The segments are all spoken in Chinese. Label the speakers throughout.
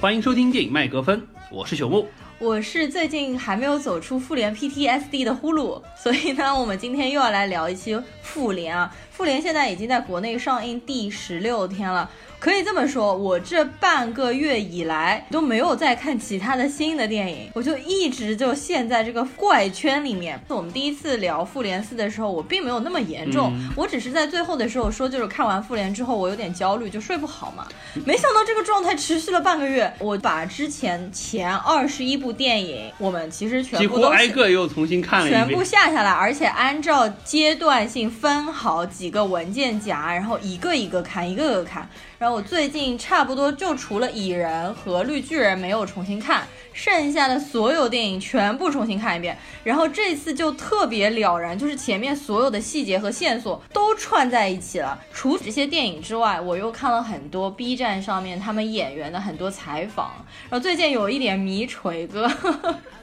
Speaker 1: 欢迎收听电影麦格芬，我是朽木。
Speaker 2: 我是最近还没有走出复联 PTSD 的呼噜，所以呢，我们今天又要来聊一期复联啊。复联现在已经在国内上映第十六天了。可以这么说，我这半个月以来都没有再看其他的新的电影，我就一直就陷在这个怪圈里面。我们第一次聊复联四的时候，我并没有那么严重，我只是在最后的时候说，就是看完复联之后，我有点焦虑，就睡不好嘛。没想到这个状态持续了半个月，我把之前前二十一部电影，我们其实全部都
Speaker 1: 挨个又重新看了一遍，
Speaker 2: 全部下下来，而且按照阶段性分好几个文件夹，然后一个一个看，一个个看。然后我最近差不多就除了蚁人和绿巨人没有重新看，剩下的所有电影全部重新看一遍。然后这次就特别了然，就是前面所有的细节和线索都串在一起了。除这些电影之外，我又看了很多 B 站上面他们演员的很多采访。然后最近有一点迷锤哥。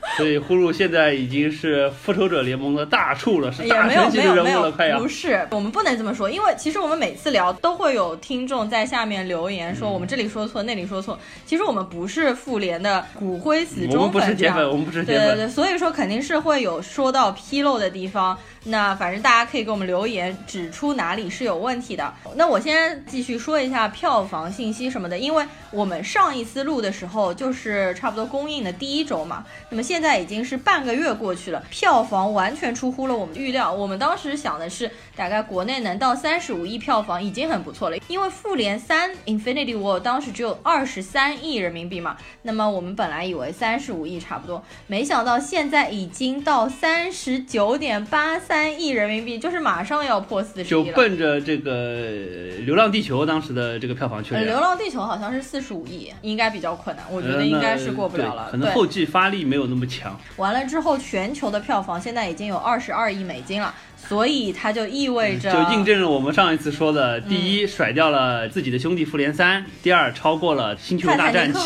Speaker 1: 所以呼噜现在已经是复仇者联盟的大处了，是大神级的人物了，快要。
Speaker 2: 不是，我们不能这么说，因为其实我们每次聊都会有听众在下面留言说我们这里说错，那里说错。其实我们不是复联的骨灰死忠粉，
Speaker 1: 我们不是铁粉，我们不是铁
Speaker 2: 粉。对对对，所以说肯定是会有说到纰漏的地方。那反正大家可以给我们留言，指出哪里是有问题的。那我先继续说一下票房信息什么的，因为我们上一次录的时候就是差不多公映的第一周嘛。那么现在已经是半个月过去了，票房完全出乎了我们预料。我们当时想的是，大概国内能到三十五亿票房已经很不错了，因为复联三 Infinity War 当时只有二十三亿人民币嘛。那么我们本来以为三十五亿差不多，没想到现在已经到三十九点八三。三亿人民币就是马上要破四十
Speaker 1: 亿了，就奔着这个《流浪地球》当时的这个票房去了。
Speaker 2: 流浪地球》好像是四十五亿，应该比较困难，我觉得应该是过不了了。
Speaker 1: 可能后继发力没有那么强。
Speaker 2: 完了之后，全球的票房现在已经有二十二亿美金了。所以它就意味着，
Speaker 1: 就印证了我们上一次说的：第一，甩掉了自己的兄弟复联三；第二，超过了星球大战七，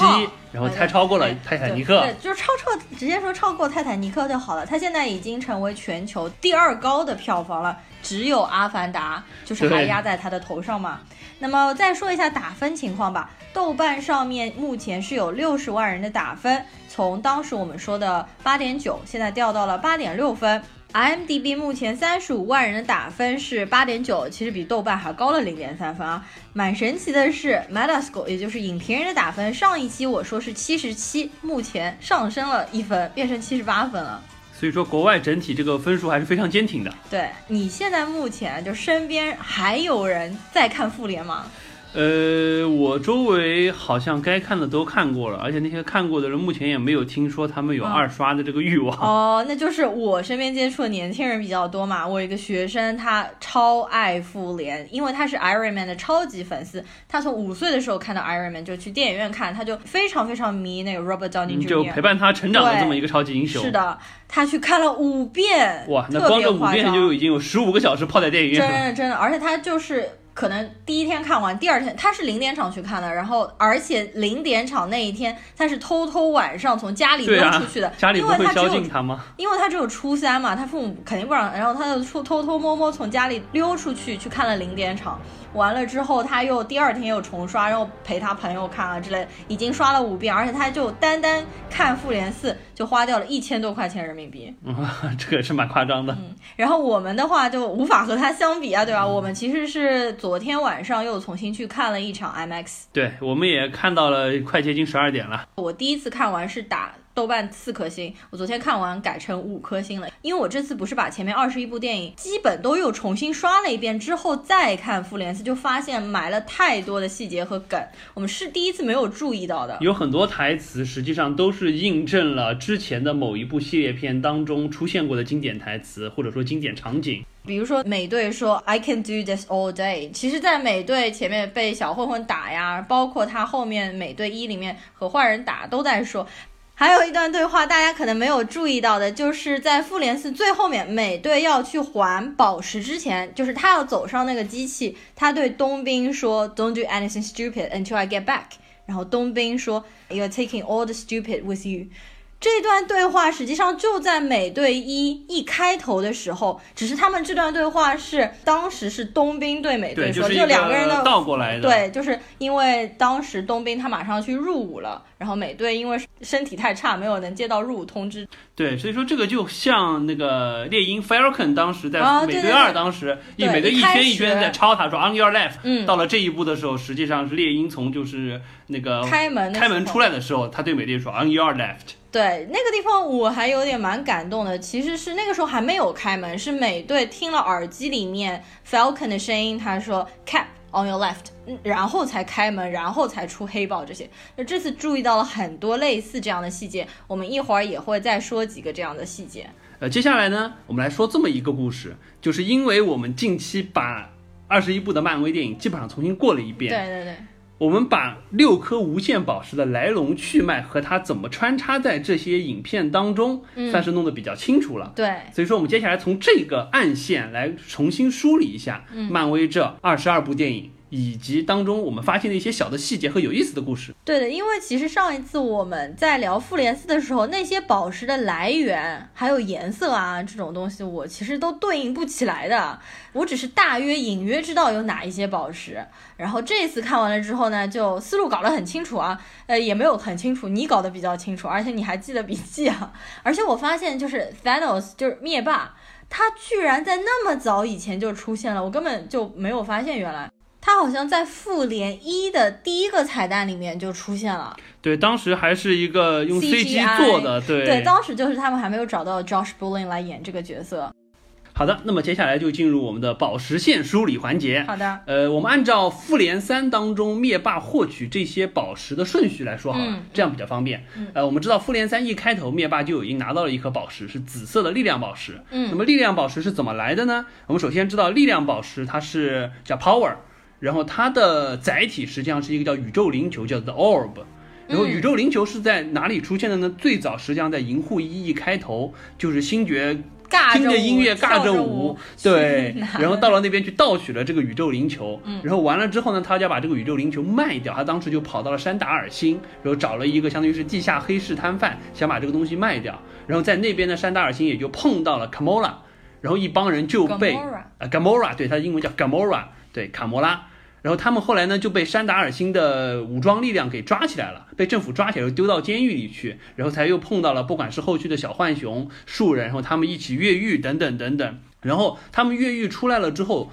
Speaker 1: 然后才超过了泰坦尼克。
Speaker 2: 对，就是超超，直接说超过泰坦尼克就好了。它现在已经成为全球第二高的票房了，只有阿凡达就是还压在它的头上嘛。那么再说一下打分情况吧，豆瓣上面目前是有六十万人的打分，从当时我们说的八点九，现在掉到了八点六分。IMDB 目前三十五万人的打分是八点九，其实比豆瓣还高了零点三分啊。蛮神奇的是，Metascore 也就是影评人的打分，上一期我说是七十七，目前上升了一分，变成七十八分了。
Speaker 1: 所以说，国外整体这个分数还是非常坚挺的。
Speaker 2: 对你现在目前就身边还有人在看复联吗？
Speaker 1: 呃，我周围好像该看的都看过了，而且那些看过的人目前也没有听说他们有二刷的这个欲望。
Speaker 2: 哦，那就是我身边接触的年轻人比较多嘛。我有一个学生，他超爱复联，因为他是 Iron Man 的超级粉丝。他从五岁的时候看到 Iron Man 就去电影院看，他就非常非常迷那个 Robert Downey Jr.，
Speaker 1: 就陪伴他成长的这么一个超级英雄。
Speaker 2: 是的，他去看了五遍。
Speaker 1: 哇，那光这五遍就已经有十五个小时泡在电影院
Speaker 2: 了。真的真的，而且他就是。可能第一天看完，第二天他是零点场去看的，然后而且零点场那一天他是偷偷晚上从家里溜出去的，
Speaker 1: 家里
Speaker 2: 会
Speaker 1: 宵禁他吗？
Speaker 2: 因为他只有初三嘛，他父母肯定不让，然后他就偷偷偷摸摸从家里溜出去去看了零点场。完了之后，他又第二天又重刷，然后陪他朋友看啊之类，已经刷了五遍，而且他就单单看复联四就花掉了一千多块钱人民币，嗯
Speaker 1: 这个是蛮夸张的。
Speaker 2: 嗯，然后我们的话就无法和他相比啊，对吧？我们其实是昨天晚上又重新去看了一场 IMAX，
Speaker 1: 对，我们也看到了快接近十二点了。
Speaker 2: 我第一次看完是打。豆瓣四颗星，我昨天看完改成五颗星了，因为我这次不是把前面二十一部电影基本都又重新刷了一遍之后再看复联四，就发现埋了太多的细节和梗，我们是第一次没有注意到的。
Speaker 1: 有很多台词实际上都是印证了之前的某一部系列片当中出现过的经典台词，或者说经典场景。
Speaker 2: 比如说美队说 I can do this all day，其实，在美队前面被小混混打呀，包括他后面美队一里面和坏人打都在说。还有一段对话，大家可能没有注意到的，就是在复联四最后面，美队要去还宝石之前，就是他要走上那个机器，他对冬兵说，Don't do anything stupid until I get back。然后冬兵说，You're taking all the stupid with you。这段对话实际上就在美队一一开头的时候，只是他们这段对话是当时是冬兵对美队说，
Speaker 1: 就
Speaker 2: 两个人的
Speaker 1: 倒过来的。
Speaker 2: 对，就是因为当时冬兵他马上去入伍了，然后美队因为身体太差，没有能接到入伍通知。
Speaker 1: 对，所以说这个就像那个猎鹰 Falcon 当时在美队
Speaker 2: 二
Speaker 1: 当时，一美队一圈一圈在抄他说 On your left。
Speaker 2: 嗯。
Speaker 1: 到了这一步的时候，实际上是猎鹰从就是那个
Speaker 2: 开门
Speaker 1: 开门出来的时候，他对美队说 On your left。
Speaker 2: 对那个地方我还有点蛮感动的，其实是那个时候还没有开门，是美队听了耳机里面 Falcon 的声音，他说 Cap on your left，然后才开门，然后才出黑豹这些。那这次注意到了很多类似这样的细节，我们一会儿也会再说几个这样的细节。
Speaker 1: 呃，接下来呢，我们来说这么一个故事，就是因为我们近期把二十一部的漫威电影基本上重新过了一遍。
Speaker 2: 对对对。
Speaker 1: 我们把六颗无限宝石的来龙去脉和它怎么穿插在这些影片当中，算是弄得比较清楚了。
Speaker 2: 对，
Speaker 1: 所以说我们接下来从这个暗线来重新梳理一下漫威这二十二部电影。以及当中我们发现的一些小的细节和有意思的故事。
Speaker 2: 对的，因为其实上一次我们在聊复联四的时候，那些宝石的来源还有颜色啊这种东西，我其实都对应不起来的。我只是大约隐约知道有哪一些宝石。然后这次看完了之后呢，就思路搞得很清楚啊。呃，也没有很清楚，你搞得比较清楚，而且你还记得笔记啊。而且我发现就是 Thanos 就是灭霸，他居然在那么早以前就出现了，我根本就没有发现原来。他好像在复联一的第一个彩蛋里面就出现了，
Speaker 1: 对，当时还是一个用
Speaker 2: CG
Speaker 1: 做的，对，
Speaker 2: 对，当时就是他们还没有找到 Josh Brolin 来演这个角色。
Speaker 1: 好的，那么接下来就进入我们的宝石线梳理环节。
Speaker 2: 好的，
Speaker 1: 呃，我们按照复联三当中灭霸获取这些宝石的顺序来说好了，这样比较方便。呃，我们知道复联三一开头灭霸就已经拿到了一颗宝石，是紫色的力量宝石。
Speaker 2: 嗯，
Speaker 1: 那么力量宝石是怎么来的呢？我们首先知道力量宝石它是叫 Power。然后它的载体实际上是一个叫宇宙灵球，叫 The Orb。然后宇宙灵球是在哪里出现的呢？最早实际上在银护一一开头，就是星爵听着音乐尬着舞，对。然后到了那边去盗取了这个宇宙灵球。然后完了之后呢，他就要把这个宇宙灵球卖掉。他当时就跑到了山达尔星，然后找了一个相当于是地下黑市摊贩，想把这个东西卖掉。然后在那边的山达尔星也就碰到了 Kamora，然后一帮人就被呃 Gamora，对，他的英文叫 Gamora，对，卡莫拉。然后他们后来呢就被山达尔星的武装力量给抓起来了，被政府抓起来又丢到监狱里去，然后才又碰到了不管是后续的小浣熊、树人，然后他们一起越狱等等等等。然后他们越狱出来了之后，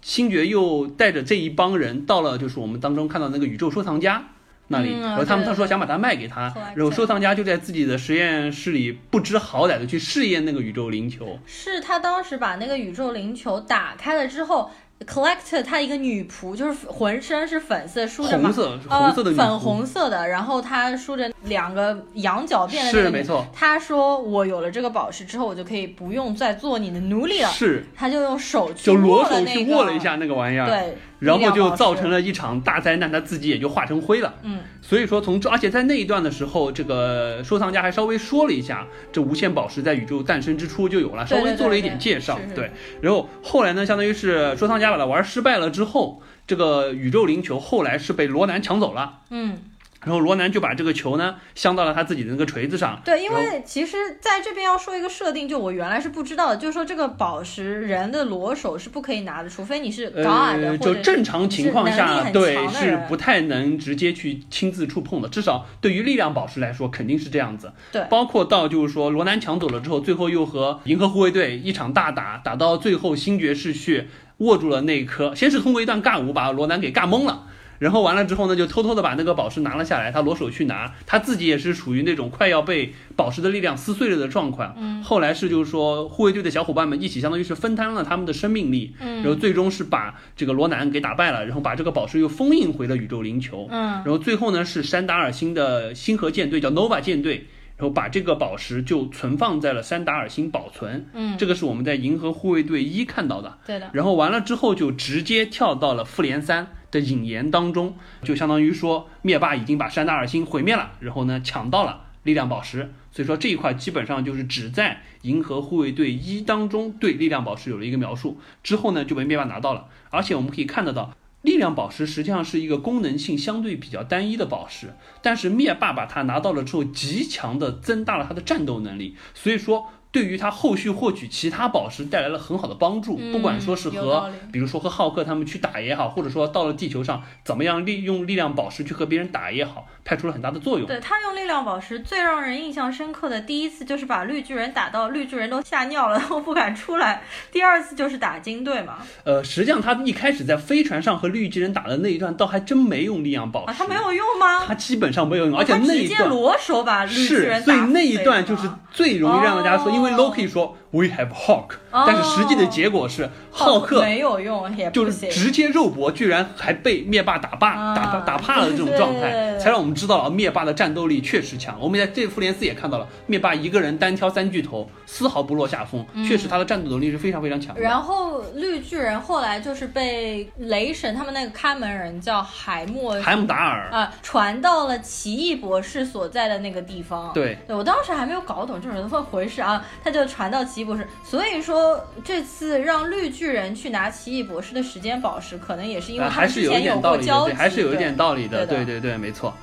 Speaker 1: 星爵又带着这一帮人到了就是我们当中看到那个宇宙收藏家那里，然后他们他说想把它卖给他，然后收藏家就在自己的实验室里不知好歹的去试验那个宇宙灵球。
Speaker 2: 是他当时把那个宇宙灵球打开了之后。Collector，她一个女仆，就是浑身是粉色，梳着
Speaker 1: 红色红色的
Speaker 2: 粉红色的，然后她梳着两个羊角辫的。
Speaker 1: 是没错。
Speaker 2: 他说：“我有了这个宝石之后，我就可以不用再做你的奴隶了。”
Speaker 1: 是。
Speaker 2: 他就用手去
Speaker 1: 就裸手去握了一下那个玩意儿。
Speaker 2: 对。
Speaker 1: 然后就造成了一场大灾难，他自己也就化成灰了。
Speaker 2: 嗯，
Speaker 1: 所以说从这，而且在那一段的时候，这个收藏家还稍微说了一下，这无限宝石在宇宙诞生之初就有了，稍微做了一点介绍。
Speaker 2: 对，
Speaker 1: 然后后来呢，相当于是收藏家把它玩失败了之后，这个宇宙灵球后来是被罗南抢走了。
Speaker 2: 嗯。
Speaker 1: 然后罗南就把这个球呢镶到了他自己的那个锤子上。
Speaker 2: 对，因为其实在这边要说一个设定，就我原来是不知道的，就是说这个宝石人的裸手是不可以拿的，除非你是 God
Speaker 1: 就正常情况下，对，是不太能直接去亲自触碰的。至少对于力量宝石来说，肯定是这样子。
Speaker 2: 对，
Speaker 1: 包括到就是说罗南抢走了之后，最后又和银河护卫队一场大打，打到最后星爵士去握住了那一颗，先是通过一段尬舞把罗南给尬懵了。然后完了之后呢，就偷偷的把那个宝石拿了下来，他裸手去拿，他自己也是处于那种快要被宝石的力量撕碎了的状况。
Speaker 2: 嗯，
Speaker 1: 后来是就是说护卫队的小伙伴们一起，相当于是分摊了他们的生命力。
Speaker 2: 嗯，
Speaker 1: 然后最终是把这个罗南给打败了，然后把这个宝石又封印回了宇宙灵球。
Speaker 2: 嗯，
Speaker 1: 然后最后呢是山达尔星的星河舰队叫 Nova 舰队，然后把这个宝石就存放在了山达尔星保存。
Speaker 2: 嗯，
Speaker 1: 这个是我们在银河护卫队一看到的。
Speaker 2: 对的。
Speaker 1: 然后完了之后就直接跳到了复联三。的引言当中，就相当于说灭霸已经把山达尔星毁灭了，然后呢抢到了力量宝石，所以说这一块基本上就是只在银河护卫队一当中对力量宝石有了一个描述，之后呢就被灭霸拿到了，而且我们可以看得到，力量宝石实际上是一个功能性相对比较单一的宝石，但是灭霸把它拿到了之后，极强的增大了他的战斗能力，所以说。对于他后续获取其他宝石带来了很好的帮助，
Speaker 2: 嗯
Speaker 1: 不管说是和比如说和浩克他们去打也好，或者说到了地球上怎么样利用力量宝石去和别人打也好，派出了很大的作用。
Speaker 2: 对他用力量宝石最让人印象深刻的第一次就是把绿巨人打到绿巨人都吓尿了，都不敢出来。第二次就是打金队嘛，
Speaker 1: 呃，实际上他一开始在飞船上和绿巨人打的那一段，倒还真没用力量宝石，
Speaker 2: 啊，他没有用吗？
Speaker 1: 他基本上没有用，
Speaker 2: 哦
Speaker 1: 而且那一段。
Speaker 2: 裸手把绿巨
Speaker 1: 是，所以那一段就是最容易让大家说，因为
Speaker 2: 哦
Speaker 1: Loki 说 We have Hulk，、
Speaker 2: 哦
Speaker 1: 但是实际的结果是浩克
Speaker 2: 没有用，也
Speaker 1: 就是。直接肉搏，居然还被灭霸打霸、
Speaker 2: 啊
Speaker 1: 打打打怕了这种状态，才让我们知道了灭霸的战斗力确实强。我们在这复联四也看到了，灭霸一个人单挑三巨头，丝毫不落下风，确实他的战斗能力是非常非常强
Speaker 2: 然后绿巨人后来就是被雷神他们那个看门人叫海默
Speaker 1: 海姆达尔，
Speaker 2: 啊、传到了奇异博士所在的那个地方。
Speaker 1: 对，
Speaker 2: 对我当时还没有搞懂这是怎么回事啊，他就传到奇异博士，所以说这次让绿巨人去拿奇异博士的时间宝石，可能也是因为
Speaker 1: 呃还是有一
Speaker 2: 他之前
Speaker 1: 点道理的，
Speaker 2: 过交集，
Speaker 1: 对，还是有一点道理的，
Speaker 2: 对的
Speaker 1: 对对对，没错。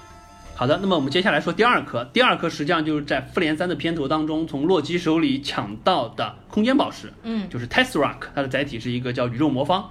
Speaker 1: 好的，那么我们接下来说第二颗，第二颗实际上就是在复联三的片头当中从洛基手里抢到的空间宝石，
Speaker 2: 嗯，
Speaker 1: 就是 Tesseract，它的载体是一个叫宇宙魔方。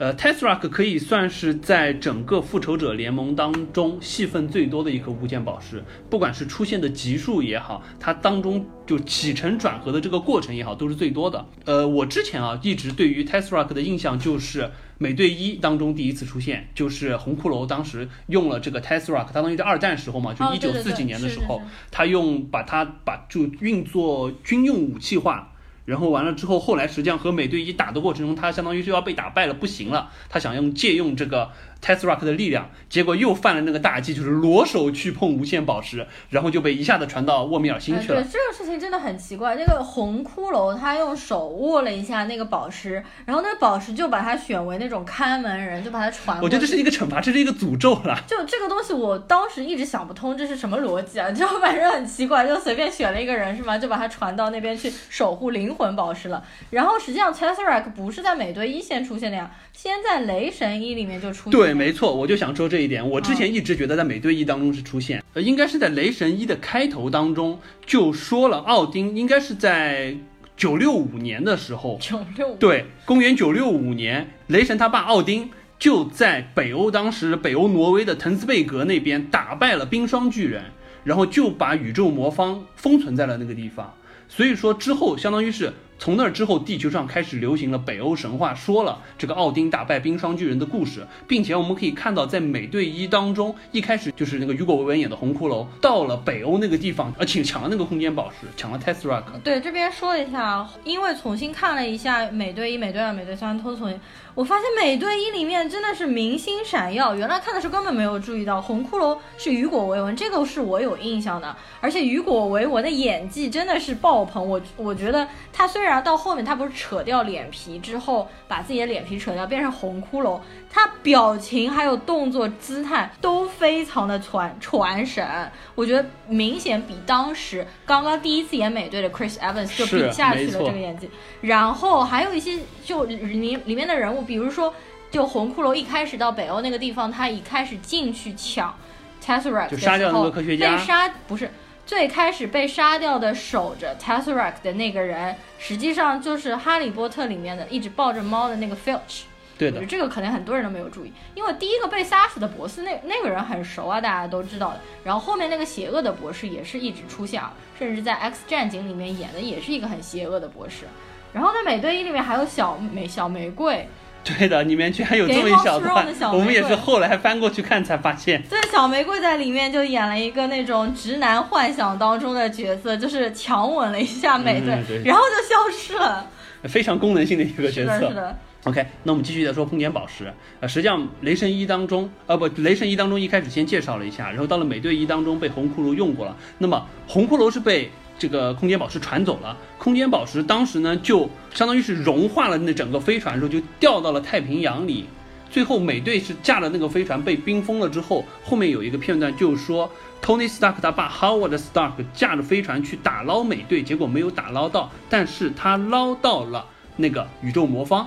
Speaker 1: 呃，Tesseract 可以算是在整个复仇者联盟当中戏份最多的一颗无限宝石，不管是出现的集数也好，它当中就起承转合的这个过程也好，都是最多的。呃，我之前啊一直对于 Tesseract 的印象就是美队一当中第一次出现，就是红骷髅当时用了这个 Tesseract，相当于在二战时候嘛，就
Speaker 2: 哦
Speaker 1: 一九四几年的时候，他用把它把就运作军用武器化。然后完了之后，后来实际上和美队一打的过程中，他相当于是要被打败了，不行了，他想用借用这个 Tesseract 的力量，结果又犯了那个大忌，就是裸手去碰无限宝石，然后就被一下子传到沃米尔星
Speaker 2: 哎，
Speaker 1: 去了
Speaker 2: 对。这个事情真的很奇怪。那个红骷髅他用手握了一下那个宝石，然后那个宝石就把他选为那种看门人，就把他传。
Speaker 1: 我觉得这是一个惩罚，这是一个诅咒了。
Speaker 2: 就这个东西，我当时一直想不通，这是什么逻辑啊？就反正很奇怪，就随便选了一个人是吗？就把他传到那边去守护灵魂宝石了。然后实际上 Tesseract 不是在美队一线出现的呀，先在雷神一里面就出现了。
Speaker 1: 对，没错，我就想说这一点。我之前一直觉得在美队一当中是出现，呃，应该是在雷神一的开头当中就说了，奥丁应该是在九六五年的时候，
Speaker 2: 九六
Speaker 1: 对，公元九六五年，雷神他爸奥丁就在北欧，当时北欧挪威的滕斯贝格那边打败了冰霜巨人，然后就把宇宙魔方封存在了那个地方。所以说之后，相当于是从那之后，地球上开始流行了北欧神话，说了这个奥丁打败冰霜巨人的故事，并且我们可以看到，在美队一当中，一开始就是那个雨果·维文演的红骷髅，到了北欧那个地方，而且抢了那个空间宝石，抢了 Tesseract。
Speaker 2: 对，这边说一下，因为重新看了一下美队一、美队二、美队三，都重新，我发现美队一里面真的是明星闪耀。原来看的时候根本没有注意到，红骷髅是雨果·维文，这个是我有印象的。而且雨果·维文的演技真的是爆棚，我我觉得他虽然到后面他不是扯掉脸皮之后，把自己的脸皮扯掉变成红骷髅，他表情还有动作姿态都非常的传传神，我觉得明显比当时刚刚第一次演美队的 Chris Evans 就比下去了这个演技。然后还有一些就里里面的人物，比如说就红骷髅一开始到北欧那个地方，他一开始进去抢 Tesseract
Speaker 1: 就
Speaker 2: 的
Speaker 1: 杀掉那个
Speaker 2: 时候
Speaker 1: 科学家
Speaker 2: 被杀不是。最开始被杀掉的守着 Tesseract 的那个人，实际上就是《哈利波特》里面的一直抱着猫的那个 Filch。
Speaker 1: 对的
Speaker 2: 这个可能很多人都没有注意，因为第一个被杀死的博士那那个人很熟啊，大家都知道的。然后后面那个邪恶的博士也是一直出现啊，甚至在 X 战警里面演的也是一个很邪恶的博士。然后在美队一里面还有小玫小玫瑰，
Speaker 1: 对的，里面居然有这么一小段，
Speaker 2: 小
Speaker 1: 我们也是后来翻过去看才发现。
Speaker 2: 对，小玫瑰在里面就演了一个那种直男幻想当中的角色，就是强吻了一下美队，
Speaker 1: 嗯对
Speaker 2: 然后就消失了。
Speaker 1: 非常功能性的一个角
Speaker 2: 是的，是
Speaker 1: 色。
Speaker 2: 的
Speaker 1: ，OK，那我们继续再说空间宝石。呃，实际上雷神一当中，呃不，雷神一当中一开始先介绍了一下，然后到了美队一当中被红骷髅用过了。那么红骷髅是被这个空间宝石传走了，空间宝石当时呢就相当于是融化了那整个飞船之后，就掉到了太平洋里。最后美队是驾了那个飞船被冰封了之后，后面有一个片段就是说，Tony Stark 他爸 Howard Stark 驾着飞船去打捞美队，结果没有打捞到，但是他捞到了那个宇宙魔方。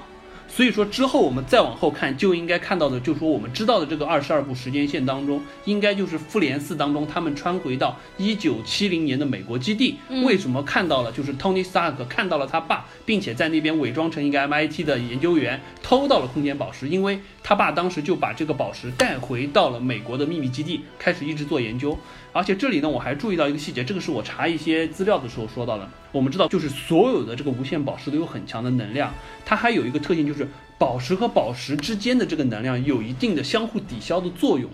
Speaker 1: 所以说之后我们再往后看，就应该看到的，就是说我们知道的这个二十二部时间线当中，应该就是复联四当中他们穿回到一九七零年的美国基地，
Speaker 2: 嗯
Speaker 1: 为什么看到了？就是 Tony Stark 看到了他爸，并且在那边伪装成一个 MIT 的研究员，偷到了空间宝石，因为他爸当时就把这个宝石带回到了美国的秘密基地，开始一直做研究。而且这里呢，我还注意到一个细节，这个是我查一些资料的时候说到的。我们知道，就是所有的这个无限宝石都有很强的能量，它还有一个特性，就是宝石和宝石之间的这个能量有一定的相互抵消的作用。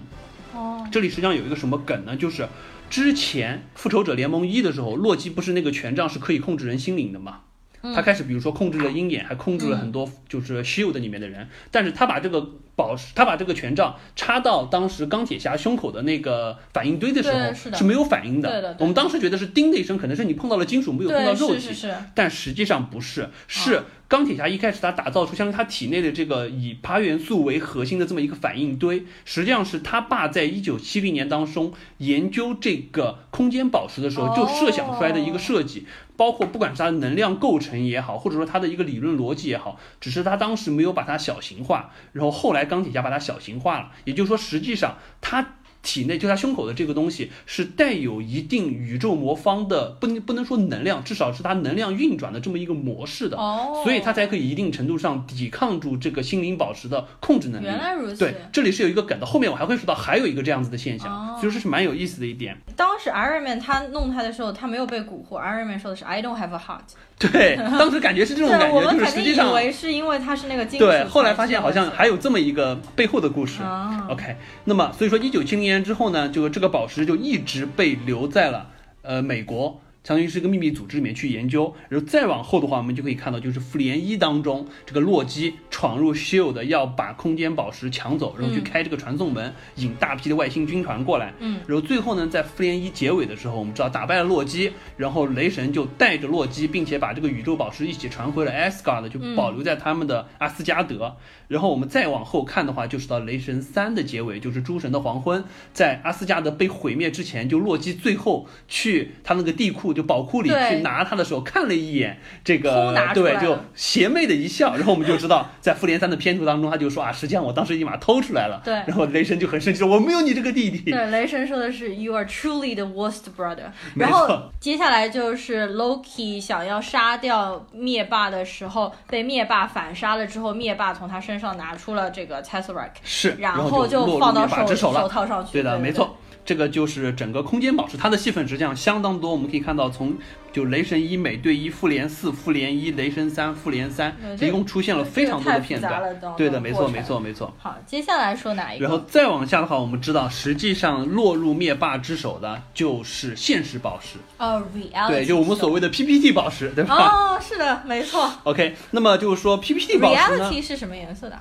Speaker 2: 哦，
Speaker 1: 这里实际上有一个什么梗呢？就是之前复仇者联盟一的时候，洛基不是那个权杖是可以控制人心灵的吗？他开始比如说控制了鹰眼，还控制了很多就是 Shield 里面的人，但是他把这个宝石，他把这个权杖插到当时钢铁侠胸口的那个反应堆的时候
Speaker 2: 是的。
Speaker 1: 没有反应的。
Speaker 2: 对的对
Speaker 1: 我们当时觉得是叮的一声，可能是你碰到了金属，没有碰到，肉体。
Speaker 2: 是是是，
Speaker 1: 但实际上不是，是钢铁侠一开始他打造出相当于他体内的这个以爬元素为核心的这么一个反应堆，实际上是他爸在一九七零年当中研究这个空间宝石的时候就设想出来的一个设计。包括不管是它的能量构成也好，或者说它的一个理论逻辑也好，只是它当时没有把它小型化，然后后来钢铁侠把它小型化了，也就是说，实际上它体内就他胸口的这个东西是带有一定宇宙魔方的，不能不能说能量，至少是它能量运转的这么一个模式的，
Speaker 2: 哦，
Speaker 1: 所以它才可以一定程度上抵抗住这个心灵宝石的控制能力。
Speaker 2: 原来如此。
Speaker 1: 对，这里是有一个梗的，后面我还会说到还有一个这样子的现象，
Speaker 2: 哦
Speaker 1: 所以说是蛮有意思的一点。
Speaker 2: 当时 Iron Man 他弄他的时候，他没有被蛊惑。Iron Man 说的是 I don't have a heart。
Speaker 1: 对，当时感觉是这种感觉，就是实际上以
Speaker 2: 为是因为他是那个金属。
Speaker 1: 对，后来发现好像还有这么一个背后的故事。
Speaker 2: 啊
Speaker 1: OK，那么所以说一九七零年之后呢，就这个宝石就一直被留在了呃美国。相当于是一个秘密组织里面去研究，然后再往后的话，我们就可以看到，就是复联一当中，这个洛基闯入 Shield 要把空间宝石抢走，然后去
Speaker 2: 嗯
Speaker 1: 开这个传送门，引大批的外星军团过来。
Speaker 2: 嗯，
Speaker 1: 然后最后呢，在复联一结尾的时候，我们知道打败了洛基，然后雷神就带着洛基，并且把这个宇宙宝石一起传回了 Asgard，就
Speaker 2: 嗯
Speaker 1: 保留在他们的阿斯加德。然后我们再往后看的话，就是到雷神三的结尾，就是诸神的黄昏，在阿斯加德被毁灭之前，就洛基最后去他那个地库就宝库里去拿他的时候，看了一眼这
Speaker 2: 偷
Speaker 1: 个对，就邪魅的一笑，然后我们就知道，在复联三的片图当中，他就说啊，实际上我当时已经把它偷出来了。
Speaker 2: 对
Speaker 1: 然后雷神就很生气说，我没有你这个弟弟。
Speaker 2: 对，雷神说的是 You are truly the worst brother。然后接下来就是 Loki 想要杀掉灭霸的时候，被灭霸反杀了之后，灭霸从他身上拿出了这个 Tesseract，
Speaker 1: 是，
Speaker 2: 然
Speaker 1: 后
Speaker 2: 就放到手
Speaker 1: 手。
Speaker 2: 套上去。
Speaker 1: 对的，
Speaker 2: 对
Speaker 1: 没。错，这个就是整个空间宝石，它的戏份实际上相当多。我们可以看到，从就雷神一、美队一、复联四、复联一、雷神三、复联三一共出现了非常多的片段。对的，没错，没错，没错。
Speaker 2: 好，接下来说哪一个？
Speaker 1: 然后再往下的话，我们知道，实际上落入灭霸之手的就是现实宝石，
Speaker 2: 哦，reality，
Speaker 1: 对，就我们所谓的 PPT 宝石，对吧、
Speaker 2: 哦，是的，没错。
Speaker 1: OK，那么就是说 PPT 宝石呢
Speaker 2: reality 是什么颜色的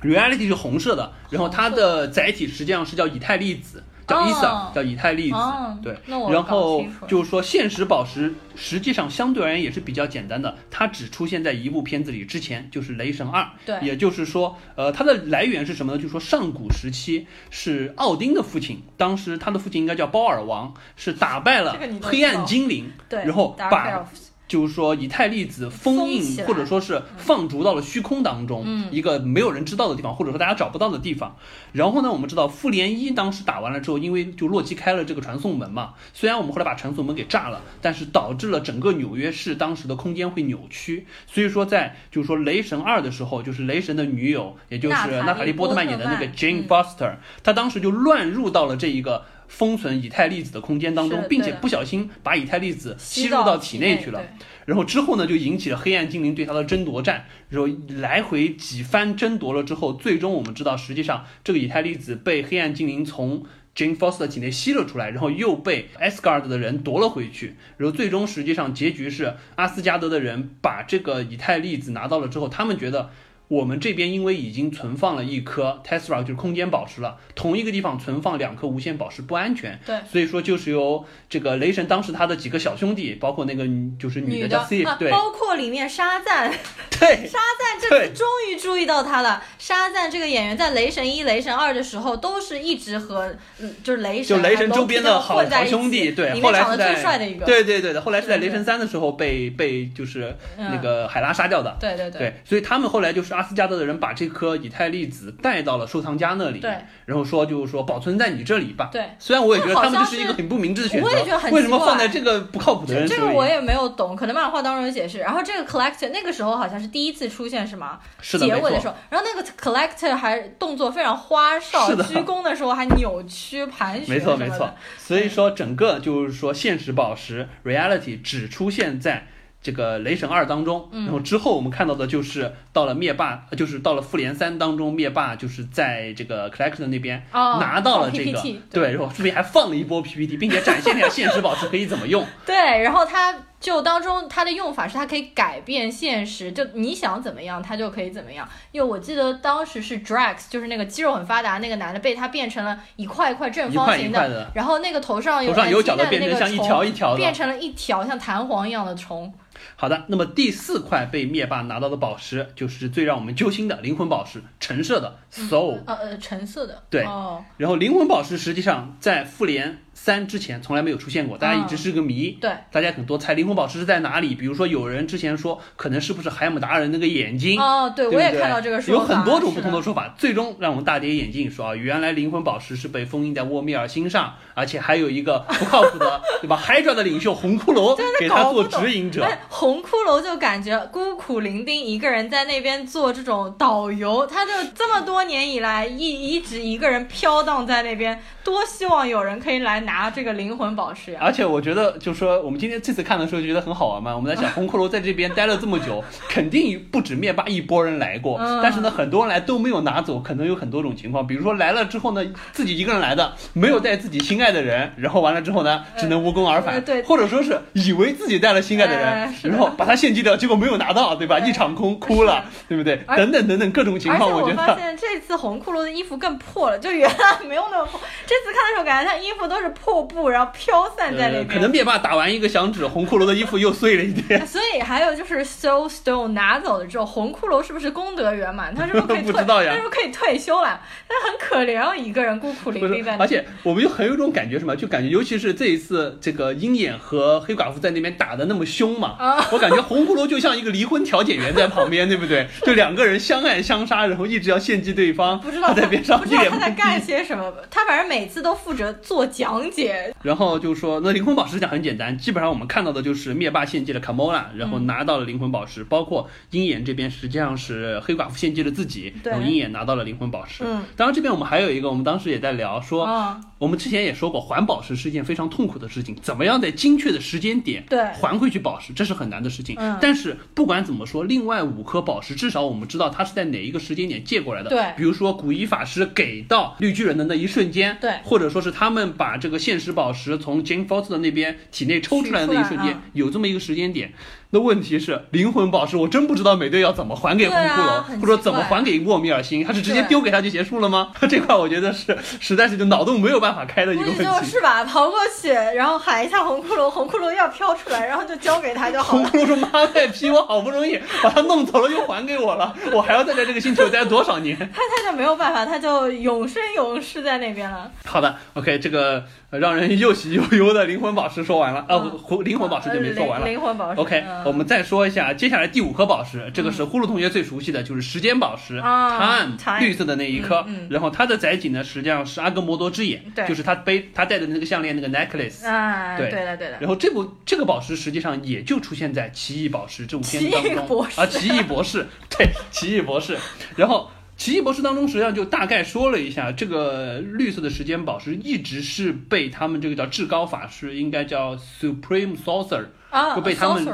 Speaker 1: ？，Reality 是红色的，然后它的载体实际上是叫以太粒子，叫
Speaker 2: 哦
Speaker 1: ISA，、叫以太粒子，
Speaker 2: 哦
Speaker 1: 对。然后就是说，现实宝石实际上相对而言也是比较简单的，它只出现在一部片子里之前，就是《雷神二》。
Speaker 2: 对
Speaker 1: 也就是说，呃，它的来源是什么呢？就是说上古时期是奥丁的父亲，当时他的父亲应该叫包尔王，是打败了黑暗精灵，
Speaker 2: 对，
Speaker 1: 然后把就是说以太粒子封印或者说是放逐到了虚空当中，
Speaker 2: 嗯
Speaker 1: 一个没有人知道的地方，或者说大家找不到的地方。然后呢，我们知道复联一当时打完了之后，因为就洛基开了这个传送门嘛，虽然我们后来把传送门给炸了，但是导致了整个纽约市当时的空间会扭曲。所以说在就是说雷神二的时候，就是雷神的女友，也就是
Speaker 2: 娜塔莉
Speaker 1: 波特曼演的那个 Jane
Speaker 2: 嗯
Speaker 1: Foster，她当时就乱入到了这一个。封存以太粒子的空间当中，并且不小心把以太粒子吸
Speaker 2: 吸
Speaker 1: 入到
Speaker 2: 体
Speaker 1: 体内去了。然后之后呢，就引起了黑暗精灵对他的争夺战，然后来回几番争夺了之后，最终我们知道，实际上这个以太粒子被黑暗精灵从 Jane Foster 体内吸了出来，然后又被 Asgard 的人夺了回去，然后最终实际上结局是阿斯加德的人把这个以太粒子拿到了之后，他们觉得。我们这边因为已经存放了一颗 Tesseract，就是空间宝石了，同一个地方存放两颗无限宝石不安全，
Speaker 2: 对
Speaker 1: 所以说就是由这个雷神当时他的几个小兄弟，包括那个就是女的叫 C，
Speaker 2: 啊
Speaker 1: 对
Speaker 2: 包括里面沙赞，
Speaker 1: 对，
Speaker 2: 沙赞这次终于注意到他了。沙赞这个演员在雷神一、雷神二的时候都是一直和嗯就是雷神啊、
Speaker 1: 就雷神周边的好兄弟，对，
Speaker 2: 里
Speaker 1: 后
Speaker 2: 面长得
Speaker 1: 来是在
Speaker 2: 最帅的一个。
Speaker 1: 对对对的，后来是在雷神三的时候被被就是
Speaker 2: 嗯
Speaker 1: 那个海拉杀掉的，
Speaker 2: 对对对
Speaker 1: 对，所以他们后来就是阿斯加德的人把这颗以太粒子带到了收藏家那里，
Speaker 2: 对，
Speaker 1: 然后说就是说保存在你这里吧。
Speaker 2: 对，
Speaker 1: 虽然我也觉得他们这是一个很不明智的选择，
Speaker 2: 我也觉得很
Speaker 1: 为什么放在这个不靠谱的人手里？
Speaker 2: 这个我也没有懂，可能漫画当中有解释。然后这个 collector 那个时候好像是第一次出现是吗？
Speaker 1: 是的，
Speaker 2: 结尾的时。候，然后那个 collector 还动作非常花哨鞠躬的时候还扭曲盘旋
Speaker 1: 没错没错，所以说整个就是说现实宝石 reality 只出现在这个雷神二当中，
Speaker 2: 嗯
Speaker 1: 然后之后我们看到的就是到了灭霸，呃就是到了复联三当中，灭霸就是在这个 collector 那边
Speaker 2: 哦
Speaker 1: 拿到了这个对，然后这边还放了一波 PPT，并且展现了一下现实宝石可以怎么用。
Speaker 2: 对，然后它就当中它的用法是它可以改变现实，就你想怎么样，它就可以怎么样。因为我记得当时是 Drax，就是那个肌肉很发达那个男的，被他变成了一块一块正方形
Speaker 1: 一块的
Speaker 2: 然后那个头上有
Speaker 1: 头上有角的变成
Speaker 2: 那个
Speaker 1: 像一
Speaker 2: 虫
Speaker 1: 条一条的
Speaker 2: 变成了一条像弹簧一样的虫。
Speaker 1: 好的，那么第四块被灭霸拿到的宝石，就是最让我们揪心的灵魂宝石，橙色的 Soul。
Speaker 2: 呃呃，橙色的。
Speaker 1: 对
Speaker 2: 哦，
Speaker 1: 然后灵魂宝石实际上在复联三之前从来没有出现过，大家一直是个谜。
Speaker 2: 对。
Speaker 1: 大家很多猜灵魂宝石是在哪里，比如说有人之前说可能是不是海姆达人那个眼睛。
Speaker 2: 哦，对，
Speaker 1: 对不对
Speaker 2: 我也看到这个说
Speaker 1: 有，很多种不同的说法，最终让我们大跌眼镜，说啊，原来灵魂宝石是被封印在沃米尔星上，而且还有一个不靠谱的，对吧？Hydra 的领袖红骷髅给他做指引者，
Speaker 2: 哎，红骷髅就感觉孤苦伶仃一个人在那边做这种导游，他就这么多年以来一一直一个人飘荡在那边，多希望有人可以来拿这个灵魂宝石呀！
Speaker 1: 而且我觉得，就是说，我们今天这次看的时候就觉得很好玩嘛。我们在想，红骷髅在这边待了这么久，肯定不止灭霸一波人来过。
Speaker 2: 嗯
Speaker 1: 但是呢，很多人来都没有拿走，可能有很多种情况。比如说来了之后呢，自己一个人来的，没有带自己心爱的人，然后完了之后呢，只能无功而返。
Speaker 2: 呃对
Speaker 1: 或者说是以为自己带了心爱的人，然后把他献祭掉，结果没有拿到，对吧？一场空，哭了，对不对？等等等等各种情况，
Speaker 2: 我
Speaker 1: 觉得。
Speaker 2: 发现这次红骷髅的衣服更破了，就原来没有那么破。这次看的时候感觉他衣服都是破布，然后飘散在那
Speaker 1: 呃，
Speaker 2: 边。
Speaker 1: 可能灭霸打完一个响指，红骷髅的衣服又碎了一点。
Speaker 2: 所以还有就是 Soul Stone 拿走了之后，红骷髅是不是功德圆满？他是不是可以退？他是不是可以退休了？他很可怜哦，一个人孤苦伶仃在，那。
Speaker 1: 而且我们就很有一种感觉，什么？就感觉，尤其是这一次，这个鹰眼和黑寡妇在那边打的那么凶嘛，
Speaker 2: 啊
Speaker 1: 我感觉红骷髅就像一个离婚调解员在旁边，对不对？就两个人相爱相杀，然后一直要献祭对方，
Speaker 2: 不知道
Speaker 1: 他在边上
Speaker 2: 不知道他在干。些什么，他反正每次都负责做讲解。
Speaker 1: 然后就说，那灵魂宝石讲很简单，基本上我们看到的就是灭霸献祭了卡莫拉，然后拿到了灵魂宝石，包括鹰眼这边实际上是黑寡妇献祭了自己，然后鹰眼拿到了灵魂宝石。
Speaker 2: 嗯，
Speaker 1: 当然这边我们还有一个，我们当时也在聊说，
Speaker 2: 啊，
Speaker 1: 我们之前也说过，还宝石是一件非常痛苦的事情，怎么样在精确的时间点
Speaker 2: 对
Speaker 1: 还回去宝石，这是很难的事情。
Speaker 2: 嗯
Speaker 1: 但是不管怎么说，另外五颗宝石至少我们知道它是在哪一个时间点借过来的。
Speaker 2: 对
Speaker 1: 比如说古一法师给到绿巨人的那一瞬间，
Speaker 2: 对
Speaker 1: 或者说是他们把这个现实宝石从 Jane Foster 那边体内抽出来的那一瞬间有这么一个时间点。那问题是灵魂宝石，我真不知道美队要怎么还给红骷髅，
Speaker 2: 啊
Speaker 1: 或者说怎么还给莫米尔星，他是直接丢给他就结束了吗？这块我觉得是实在是就脑洞没有办法开的一个问题。
Speaker 2: 就是吧，跑过去，然后喊一下红骷髅，红骷髅要飘出来，然后就交给他就好了。
Speaker 1: 红骷髅说：“妈卖批，我好不容易把他弄走了，又还给我了，我还要再在这个星球待多少年
Speaker 2: 他他就没有办法，他就永生永世在那边了。？”
Speaker 1: 好的，OK，这个呃让人又喜又忧的灵魂宝石说完了，呃，灵魂宝石就没说完了
Speaker 2: 灵。灵魂宝石。
Speaker 1: OK，
Speaker 2: 嗯
Speaker 1: 我们再说一下接下来第五颗宝石，这个是呼噜同学最熟悉的，就是时间宝石
Speaker 2: 啊 Time，Time
Speaker 1: 绿色的那一颗。然后它的载体呢，实际上是阿格摩多之眼，
Speaker 2: 对
Speaker 1: 就是他背他戴的那个项链那个 necklace。
Speaker 2: 啊，
Speaker 1: 对
Speaker 2: 对的对的。
Speaker 1: 然后这部这个宝石实际上也就出现在《奇异宝石》这部片子当
Speaker 2: 奇异
Speaker 1: 中
Speaker 2: 博士
Speaker 1: 啊，奇异博士，对，奇异博士。然后奇异博士当中实际上就大概说了一下，这个绿色的时间宝石一直是被他们这个叫至高法师，应该叫 Supreme Sorcerer，
Speaker 2: 啊，
Speaker 1: 就被他们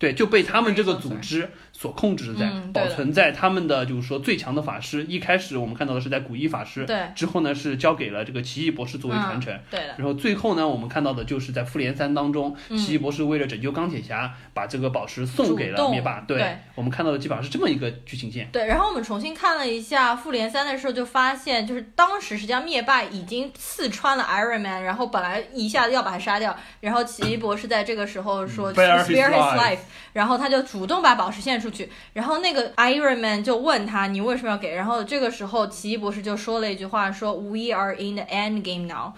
Speaker 1: 对，就被他们这个组织所控制在，保存在他们的就是说最强的法师。一开始我们看到的是在古一法师，
Speaker 2: 对
Speaker 1: 之后呢是交给了这个奇异博士作为传承。
Speaker 2: 嗯对的。
Speaker 1: 然后最后呢，我们看到的就是在复联三当中，
Speaker 2: 嗯
Speaker 1: 奇异博士为了拯救钢铁侠，把这个宝石送给了灭霸。对，
Speaker 2: 对
Speaker 1: 我们看到的基本上是这么一个剧情线。
Speaker 2: 对，然后我们重新看了一下复联三的时候，就发现就是当时实际上灭霸已经刺穿了 Iron Man，然后本来一下子要把他杀掉，然后奇异博士在这个时候说
Speaker 1: Spare his
Speaker 2: spare his
Speaker 1: life
Speaker 2: life，然后他就主动把宝石献出出去。然后那个 Iron Man 就问他你为什么要给？然后这个时候奇异博士就说了一句话，说 We are in the end game now。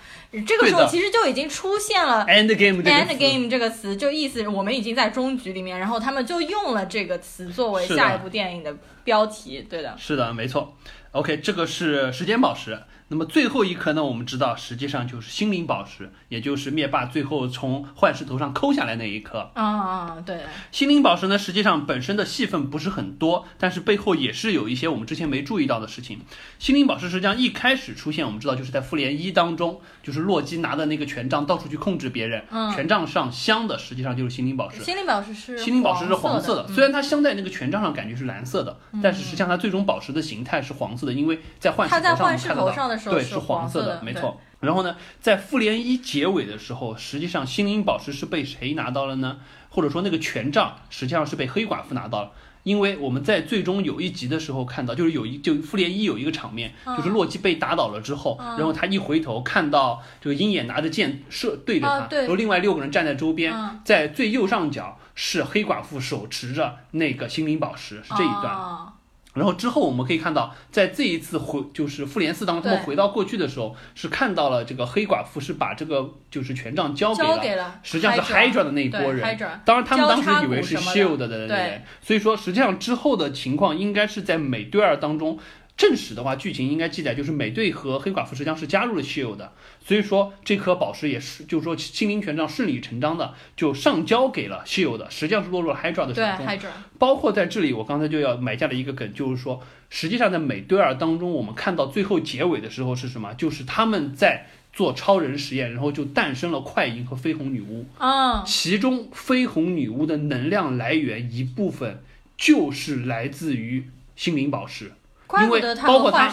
Speaker 2: 这个时候其实就已经出现了
Speaker 1: end game 这个
Speaker 2: end
Speaker 1: 词
Speaker 2: game 这个词，就意思我们已经在终局里面，然后他们就用了这个词作为下一部电影的标题。对的，
Speaker 1: 是的，没错。OK，这个是时间宝石。那么最后一颗呢？我们知道实际上就是心灵宝石，也就是灭霸最后从幻视头上抠下来那一颗。
Speaker 2: 啊啊，对，
Speaker 1: 心灵宝石呢，实际上本身的戏份不是很多，但是背后也是有一些我们之前没注意到的事情。心灵宝石实际上一开始出现，我们知道就是在复联一当中，就是洛基拿的那个权杖到处去控制别人，
Speaker 2: 嗯
Speaker 1: 权杖上镶的实际上就是心灵宝石。
Speaker 2: 心灵宝石是
Speaker 1: 心灵宝石是黄色
Speaker 2: 的，嗯
Speaker 1: 虽然它镶在那个权杖上感觉是蓝色的，但是实际上它最终宝石的形态是黄色的，因为在幻视头上看得到
Speaker 2: 头上的时候
Speaker 1: 对，
Speaker 2: 是
Speaker 1: 黄
Speaker 2: 色
Speaker 1: 的，没错。然后呢，在复联一结尾的时候，实际上心灵宝石是被谁拿到了呢？或者说那个权杖实际上是被黑寡妇拿到了。因为我们在最终有一集的时候看到，就是有一就复联一有一个场面，
Speaker 2: 嗯
Speaker 1: 就是洛基被打倒了之后，然后他一回头看到这个鹰眼拿着剑射对着他，然后另外六个人站在周边，
Speaker 2: 嗯
Speaker 1: 在最右上角是黑寡妇手持着那个心灵宝石，是这一段。
Speaker 2: 哦
Speaker 1: 然后之后我们可以看到，在这一次回就是复联四当中，他们回到过去的时候，是看到了这个黑寡妇是把这个就是权杖交给了，
Speaker 2: 给了，
Speaker 1: 实际上是 Hydra 的那一波人。当然，他们当时以为是 Shield 的人，所以说实际上之后的情况应该是在美队二当中。正史的话，剧情应该记载就是美队和黑寡妇实际上是加入了 Shield 的，所以说这颗宝石也是，就是说心灵权杖顺理成章的就上交给了 Shield，实际上是落入了 Hydra 的手
Speaker 2: 对
Speaker 1: 中。
Speaker 2: Hydra，
Speaker 1: 包括在这里，我刚才就要埋下了一个梗，就是说，实际上在美队二当中，我们看到最后结尾的时候是什么？就是他们在做超人实验，然后就诞生了快银和绯红女巫。
Speaker 2: 嗯，
Speaker 1: 其中绯红女巫的能量来源一部分就是来自于心灵宝石。因为包括他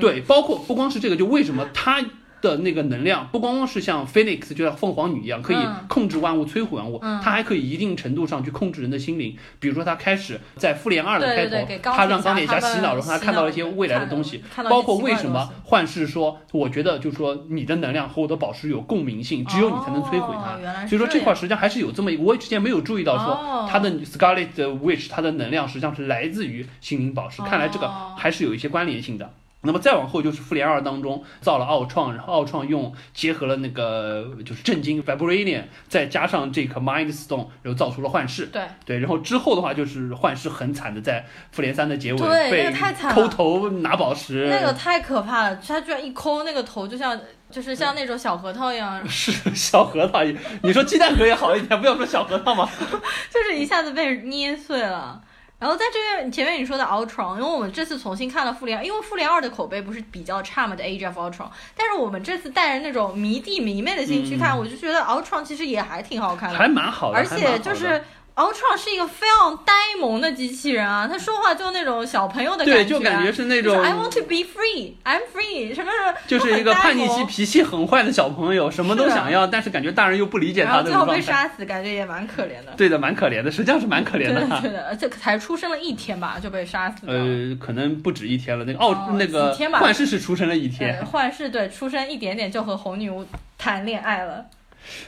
Speaker 1: 对，包括不光是这个，就为什么它的那个能量不光光是像 Phoenix 就像凤凰女一样可以
Speaker 2: 嗯。
Speaker 1: 控制万物、摧毁万物，
Speaker 2: 嗯。
Speaker 1: 它还可以一定程度上去控制人的心灵。比如说，他开始在复联二的开头他让钢铁侠洗脑，然后他看到了一些未来的东西，包括为什么幻视说，我觉得就是说你的能量和我的宝石有共鸣性，只有你才能摧毁它。所以说这块
Speaker 2: 样
Speaker 1: 实际上还是有这么一个，我之前没有注意到说
Speaker 2: 哦。
Speaker 1: 它的 Scarlet Witch 它的能量实际上是来自于心灵宝石，看来这个
Speaker 2: 哦
Speaker 1: 还是有一些关联性的。那么再往后就是复联二当中造了奥创，然后奥创用结合了那个就是震惊 Vibranium，再加上这颗 Mind Stone，然后造出了幻视。
Speaker 2: 对，
Speaker 1: 对，然后之后的话就是幻视很惨的在复联三的结尾被
Speaker 2: 个太惨了
Speaker 1: 抠头拿宝石，
Speaker 2: 那个太可怕了，他居然一抠那个头，就像就是像那种小核桃一样，
Speaker 1: 是小核桃，你说鸡蛋壳也好一点，不要说小核桃嘛。
Speaker 2: 就是一下子被捏碎了。然后在这边前面你说的 Ultron，因为我们这次重新看了复联，因为复联二的口碑不是比较差嘛的 Age of Ultron，但是我们这次带着那种迷弟迷妹的心去看，我就觉得 Ultron 其实也还挺好看的，
Speaker 1: 嗯还蛮好的，
Speaker 2: 而且就是。Ultron 是一个非常呆萌的机器人啊，他说话就那种小朋友的感觉，
Speaker 1: 对，就感觉是那种
Speaker 2: 就是 I want to be free, I'm free，什么什么，
Speaker 1: 就是一个叛逆期、脾气很坏的小朋友，什么都想要，但是感觉大人又不理解
Speaker 2: 然后最后被
Speaker 1: 他的状态。
Speaker 2: 杀死，感觉也蛮可怜的。
Speaker 1: 对的，蛮可怜的，实际上是蛮可怜
Speaker 2: 对
Speaker 1: 的。
Speaker 2: 的，对的，而且才出生了一天吧，就被杀死了。
Speaker 1: 呃，可能不止一天了。那个奥、
Speaker 2: 哦
Speaker 1: 那个幻视是出生了一
Speaker 2: 对，
Speaker 1: 天。
Speaker 2: 幻视对出生一点点就和红女巫谈恋爱了。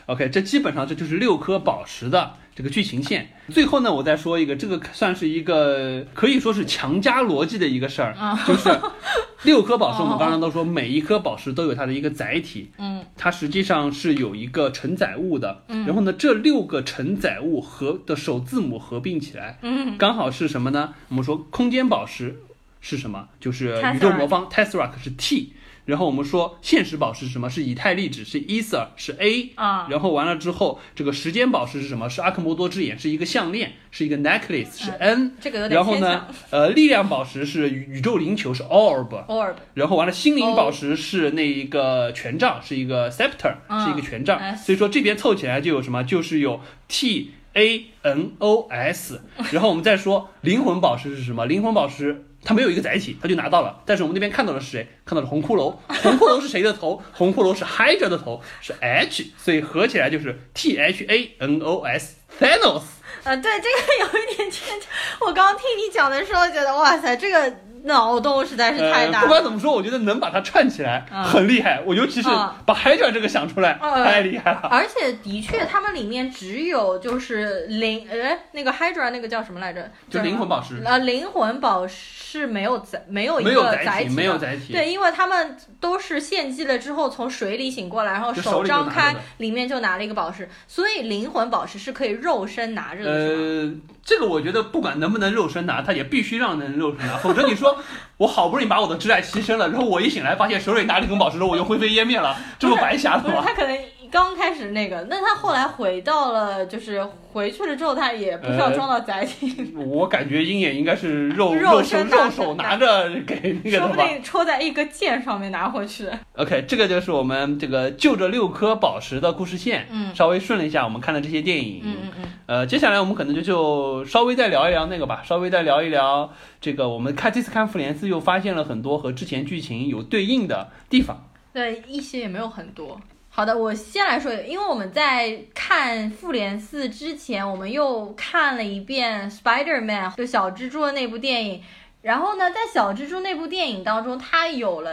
Speaker 1: OK，这基本上这就是六颗宝石的这个剧情线。最后呢，我再说一个，这个算是一个可以说是强加逻辑的一个事儿，
Speaker 2: 啊
Speaker 1: 就是 六颗宝石，我们刚刚都说每一颗宝石都有它的一个载体，
Speaker 2: 嗯，
Speaker 1: 它实际上是有一个承载物的。
Speaker 2: 嗯
Speaker 1: 然后呢，这六个承载物和的首字母合并起来，
Speaker 2: 嗯，
Speaker 1: 刚好是什么呢？我们说空间宝石是什么？就是宇宙魔方 Tesseract 是 T。然后我们说现实宝石是什么？是以太粒子，是 Ether，是 A。
Speaker 2: 啊，
Speaker 1: 然后完了之后，这个时间宝石是什么？是阿克摩多之眼，是一个项链，是一个 necklace，是 N。
Speaker 2: 这个有点
Speaker 1: 然后呢，呃，力量宝石是宇宇宙灵球，是 Orb。
Speaker 2: ，orb，
Speaker 1: 然后完了，心灵宝石是那一个权杖，是一个 scepter，、
Speaker 2: 嗯
Speaker 1: 是一个权杖。所以说这边凑起来就有什么？就是有 T A N O S。然后我们再说灵魂宝石是什么？灵魂宝石他没有一个载体，他就拿到了。但是我们那边看到的是谁？看到了红骷髅。红骷髅是谁的头？红骷髅是 Hydra 的头，是 H，所以合起来就是 T H A N O S Thanos。
Speaker 2: 呃，对，这个有一点牵强。我刚刚听你讲的时候，觉得哇塞，这个脑洞实在是太大
Speaker 1: 呃。不管。怎么说，我觉得能把它串起来
Speaker 2: 嗯
Speaker 1: 很厉害。我尤其是
Speaker 2: 嗯
Speaker 1: 把 Hydra 这个想出来，
Speaker 2: 嗯
Speaker 1: 太厉害了。
Speaker 2: 而且的确，他们里面只有就是灵，呃，那个 Hydra 那个叫什么来着？
Speaker 1: 就灵魂宝石
Speaker 2: 呃，灵魂宝石没有载，没有一个
Speaker 1: 载体，
Speaker 2: 体，
Speaker 1: 没有。载体。
Speaker 2: 对，因为他们都是献祭了之后从水里醒过来，然后
Speaker 1: 手
Speaker 2: 张开里面就拿了一个宝石，所以灵魂宝石是可以肉身拿着的，
Speaker 1: 呃，这个我觉得不管能不能肉身拿，他也必须让人肉身拿，否则你说我好不容易把我的挚爱牺牲了，然后我一醒来发现手里拿了一根宝石，我就灰飞烟灭了，这不白瞎了，吗？
Speaker 2: 他可能刚开始那个，那他后来回到了，就是回去了之后，他也不需要
Speaker 1: 呃
Speaker 2: 装到载体，
Speaker 1: 我感觉鹰眼应该是肉
Speaker 2: 肉
Speaker 1: 手
Speaker 2: 身
Speaker 1: 肉手拿着给那个
Speaker 2: 说不。定戳在一个剑上面拿回去。
Speaker 1: OK，这个就是我们这个就这六颗宝石的故事线，
Speaker 2: 嗯
Speaker 1: 稍微顺了一下我们看的这些电影，
Speaker 2: 嗯嗯嗯，
Speaker 1: 呃，接下来我们可能就就稍微再聊一聊那个吧，稍微再聊一聊这个我们看这次看复联四又发现了很多和之前剧情有对应的地方。
Speaker 2: 对，一些也没有很多。好的，我先来说，因为我们在看《复联四》之前，我们又看了一遍《Spider Man》，就小蜘蛛的那部电影。然后呢，在小蜘蛛那部电影当中，他有了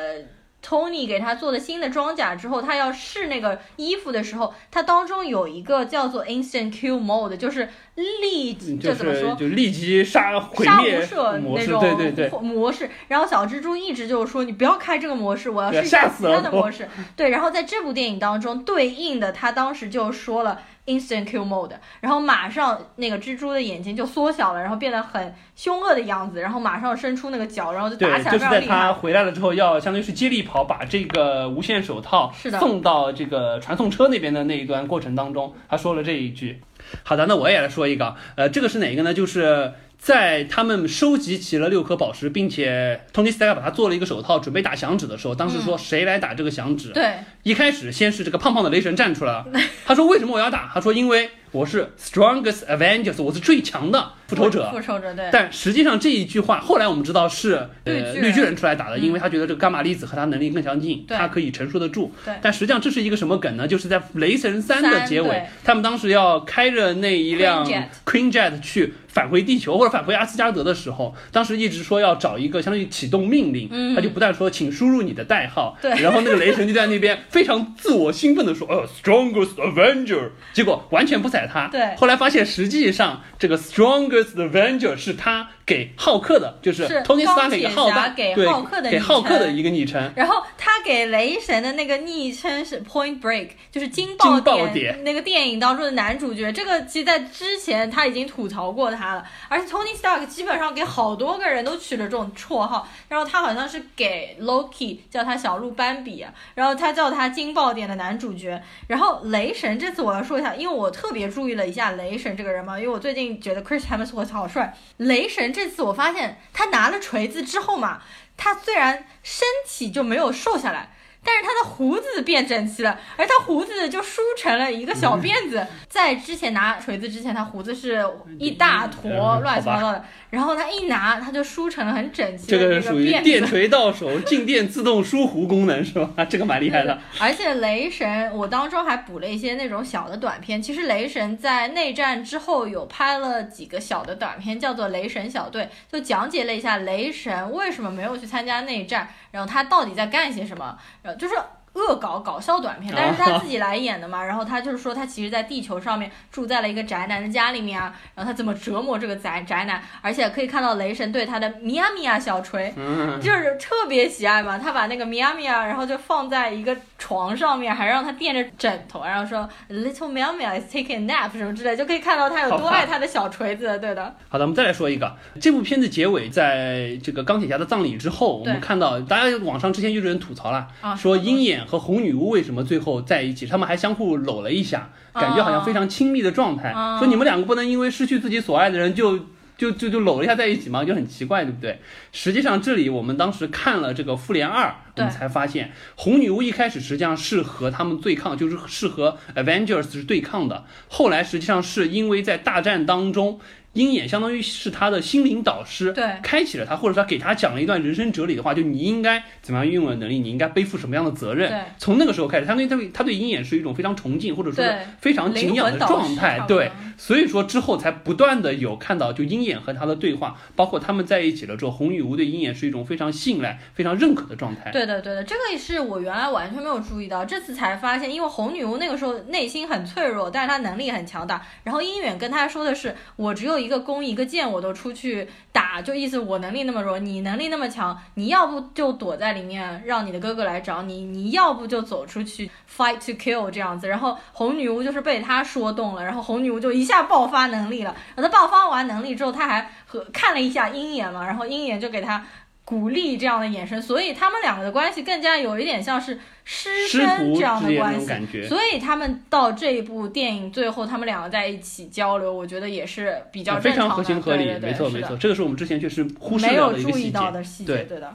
Speaker 2: Tony 给他做的新的装甲之后，他要试那个衣服的时候，它当中有一个叫做 Instant Kill Mode，就是立，
Speaker 1: 即就
Speaker 2: 怎么说？
Speaker 1: 就立即杀毁
Speaker 2: 杀无
Speaker 1: 灭
Speaker 2: 赦
Speaker 1: 模式，
Speaker 2: 那种
Speaker 1: 对对对，
Speaker 2: 模式，然后小蜘蛛一直就是说你不要开这个模式，我要 试一下其他的模式。对，然后在这部电影当中对应的，他当时就说了 instant kill mode，然后马上那个蜘蛛的眼睛就缩小了，然后变得很凶恶的样子，然后马上伸出那个脚，然后就打
Speaker 1: 对，
Speaker 2: 起来
Speaker 1: 就是在。他回来了之后，要相当于是接力跑，把这个无线手套送到这个传送车那边的那一段过程当中，他说了这一句。好的，那我也来说一个，呃，这个是哪一个呢？就是在他们收集齐了六颗宝石，并且 Tony Stark 把它做了一个手套，准备打响指的时候，当时说谁来打这个响指？
Speaker 2: 对，
Speaker 1: 一开始先是这个胖胖的雷神站出来了，他说为什么我要打？他说因为我是 strongest Avengers，我是最强的复仇者。
Speaker 2: 复仇者对。
Speaker 1: 但实际上这一句话，后来我们知道是呃
Speaker 2: 绿巨人
Speaker 1: 出来打的，
Speaker 2: 嗯
Speaker 1: 因为他觉得这个伽马粒子和他能力更相近，他可以承受得住
Speaker 2: 对。
Speaker 1: 但实际上这是一个什么梗呢？就是在雷神三的结尾，他们当时要开着那一辆
Speaker 2: Queen Jet
Speaker 1: 去返回地球或者返回阿斯加德的时候，当时一直说要找一个相当于启动命令，
Speaker 2: 嗯
Speaker 1: 他就不断说请输入你的代号，
Speaker 2: 对
Speaker 1: 然后那个雷神就在那边非常自我兴奋的说，哦，strongest Avenger，结果完全不睬他。
Speaker 2: 对
Speaker 1: 后来发现实际上这个 strongest Avenger 是他给浩克的，就是
Speaker 2: 是
Speaker 1: Tony
Speaker 2: 钢
Speaker 1: Stark 给
Speaker 2: 铁
Speaker 1: 浩克
Speaker 2: 侠给
Speaker 1: 对
Speaker 2: 浩克的
Speaker 1: 给的一个昵称。
Speaker 2: 然后他给雷神的那个昵称是 Point Break，就是惊
Speaker 1: 惊
Speaker 2: 爆
Speaker 1: 爆
Speaker 2: 点
Speaker 1: 点
Speaker 2: 那个电影当中的男主角。这个其实在之前他已经吐槽过他了，而且 Tony Stark 基本上给好多个人都取了这种绰号。然后他好像是给 Loki 叫他小鹿斑比啊，然后他叫他惊爆点的男主角。然后雷神这次我要说一下，因为我特别注意了一下雷神这个人嘛，因为我最近觉得 Chris Hemsworth 好帅。雷神这次我发现他拿了锤子之后嘛，他虽然身体就没有瘦下来，但是他的胡子变整齐了，而他胡子就梳成了一个小辫子。在之前拿锤子之前，他胡子是一大坨
Speaker 1: 嗯
Speaker 2: 乱七八糟的，然后他一拿，他就梳成了很整齐
Speaker 1: 这个
Speaker 2: 的那
Speaker 1: 是属于电。锤到手，静电自动梳胡功能是吧？这个蛮厉害的。
Speaker 2: 而且雷神，我当中还补了一些那种小的短片。其实雷神在内战之后有拍了几个小的短片，叫做《雷神小队》，就讲解了一下雷神为什么没有去参加内战，然后他到底在干些什么，然后就是。恶搞搞笑短片，但是他自己来演的嘛，然后他就是说他其实，在地球上面住在了一个宅男的家里面啊，然后他怎么折磨这个宅宅男，而且可以看到雷神对他的米亚米亚小锤，
Speaker 1: 嗯，
Speaker 2: 就是特别喜爱嘛，他把那个米娅米娅，然后就放在一个床上面，还让他垫着枕头，然后说 little 喵喵 is taking a nap 什么之类，就可以看到他有多爱他的小锤子，对的。
Speaker 1: 好的，我们再来说一个，这部片子结尾，在这个钢铁侠的葬礼之后，我们看到大家网上之前就有人吐槽了，
Speaker 2: 啊
Speaker 1: 说鹰眼和红女巫为什么最后在一起，他们还相互搂了一下，感觉好像非常亲密的状态，
Speaker 2: 啊
Speaker 1: 说你们两个不能因为失去自己所爱的人就。就就就搂了一下在一起嘛，就很奇怪，对不对？实际上，这里我们当时看了这个《复联二》，我们才发现，红女巫一开始实际上是和他们对抗，就是是和 Avengers 是对抗的。后来实际上是因为在大战当中，鹰眼相当于是他的心灵导师，
Speaker 2: 对
Speaker 1: 开启了他，或者说给他讲了一段人生哲理的话，就你应该怎么样运用的能力，你应该背负什么样的责任
Speaker 2: 对。
Speaker 1: 从那个时候开始，他对他对他对鹰眼是一种非常崇敬，或者说
Speaker 2: 对
Speaker 1: 非常敬仰的状态对。所以说之后才不断的有看到就鹰眼和他的对话，包括他们在一起了之后，红女巫对鹰眼是一种非常信赖、非常认可的状态。
Speaker 2: 对的，对的，这个也是我原来完全没有注意到，这次才发现，因为红女巫那个时候内心很脆弱，但是她能力很强大。然后鹰眼跟她说的是，我只有一一个弓一个箭，我都出去打，就意思我能力那么弱，你能力那么强，你要不就躲在里面，让你的哥哥来找你，你要不就走出去 fight to kill 这样子。然后红女巫就是被他说动了，然后红女巫就一下爆发能力了。然后她爆发完能力之后，她还和看了一下鹰眼嘛，然后鹰眼就给他。鼓励这样的眼神，所以他们两个的关系更加有一点像是师生这样的关系。所以他们到这一部电影最后，他们两个在一起交流，我觉得也是比较正常的，
Speaker 1: 非常合情合理，
Speaker 2: 对对对是的
Speaker 1: 没错没错，这个是我们之前确实忽视
Speaker 2: 没
Speaker 1: 掉
Speaker 2: 有注意
Speaker 1: 的一个细节。
Speaker 2: 到的细节，
Speaker 1: 对。
Speaker 2: 对的，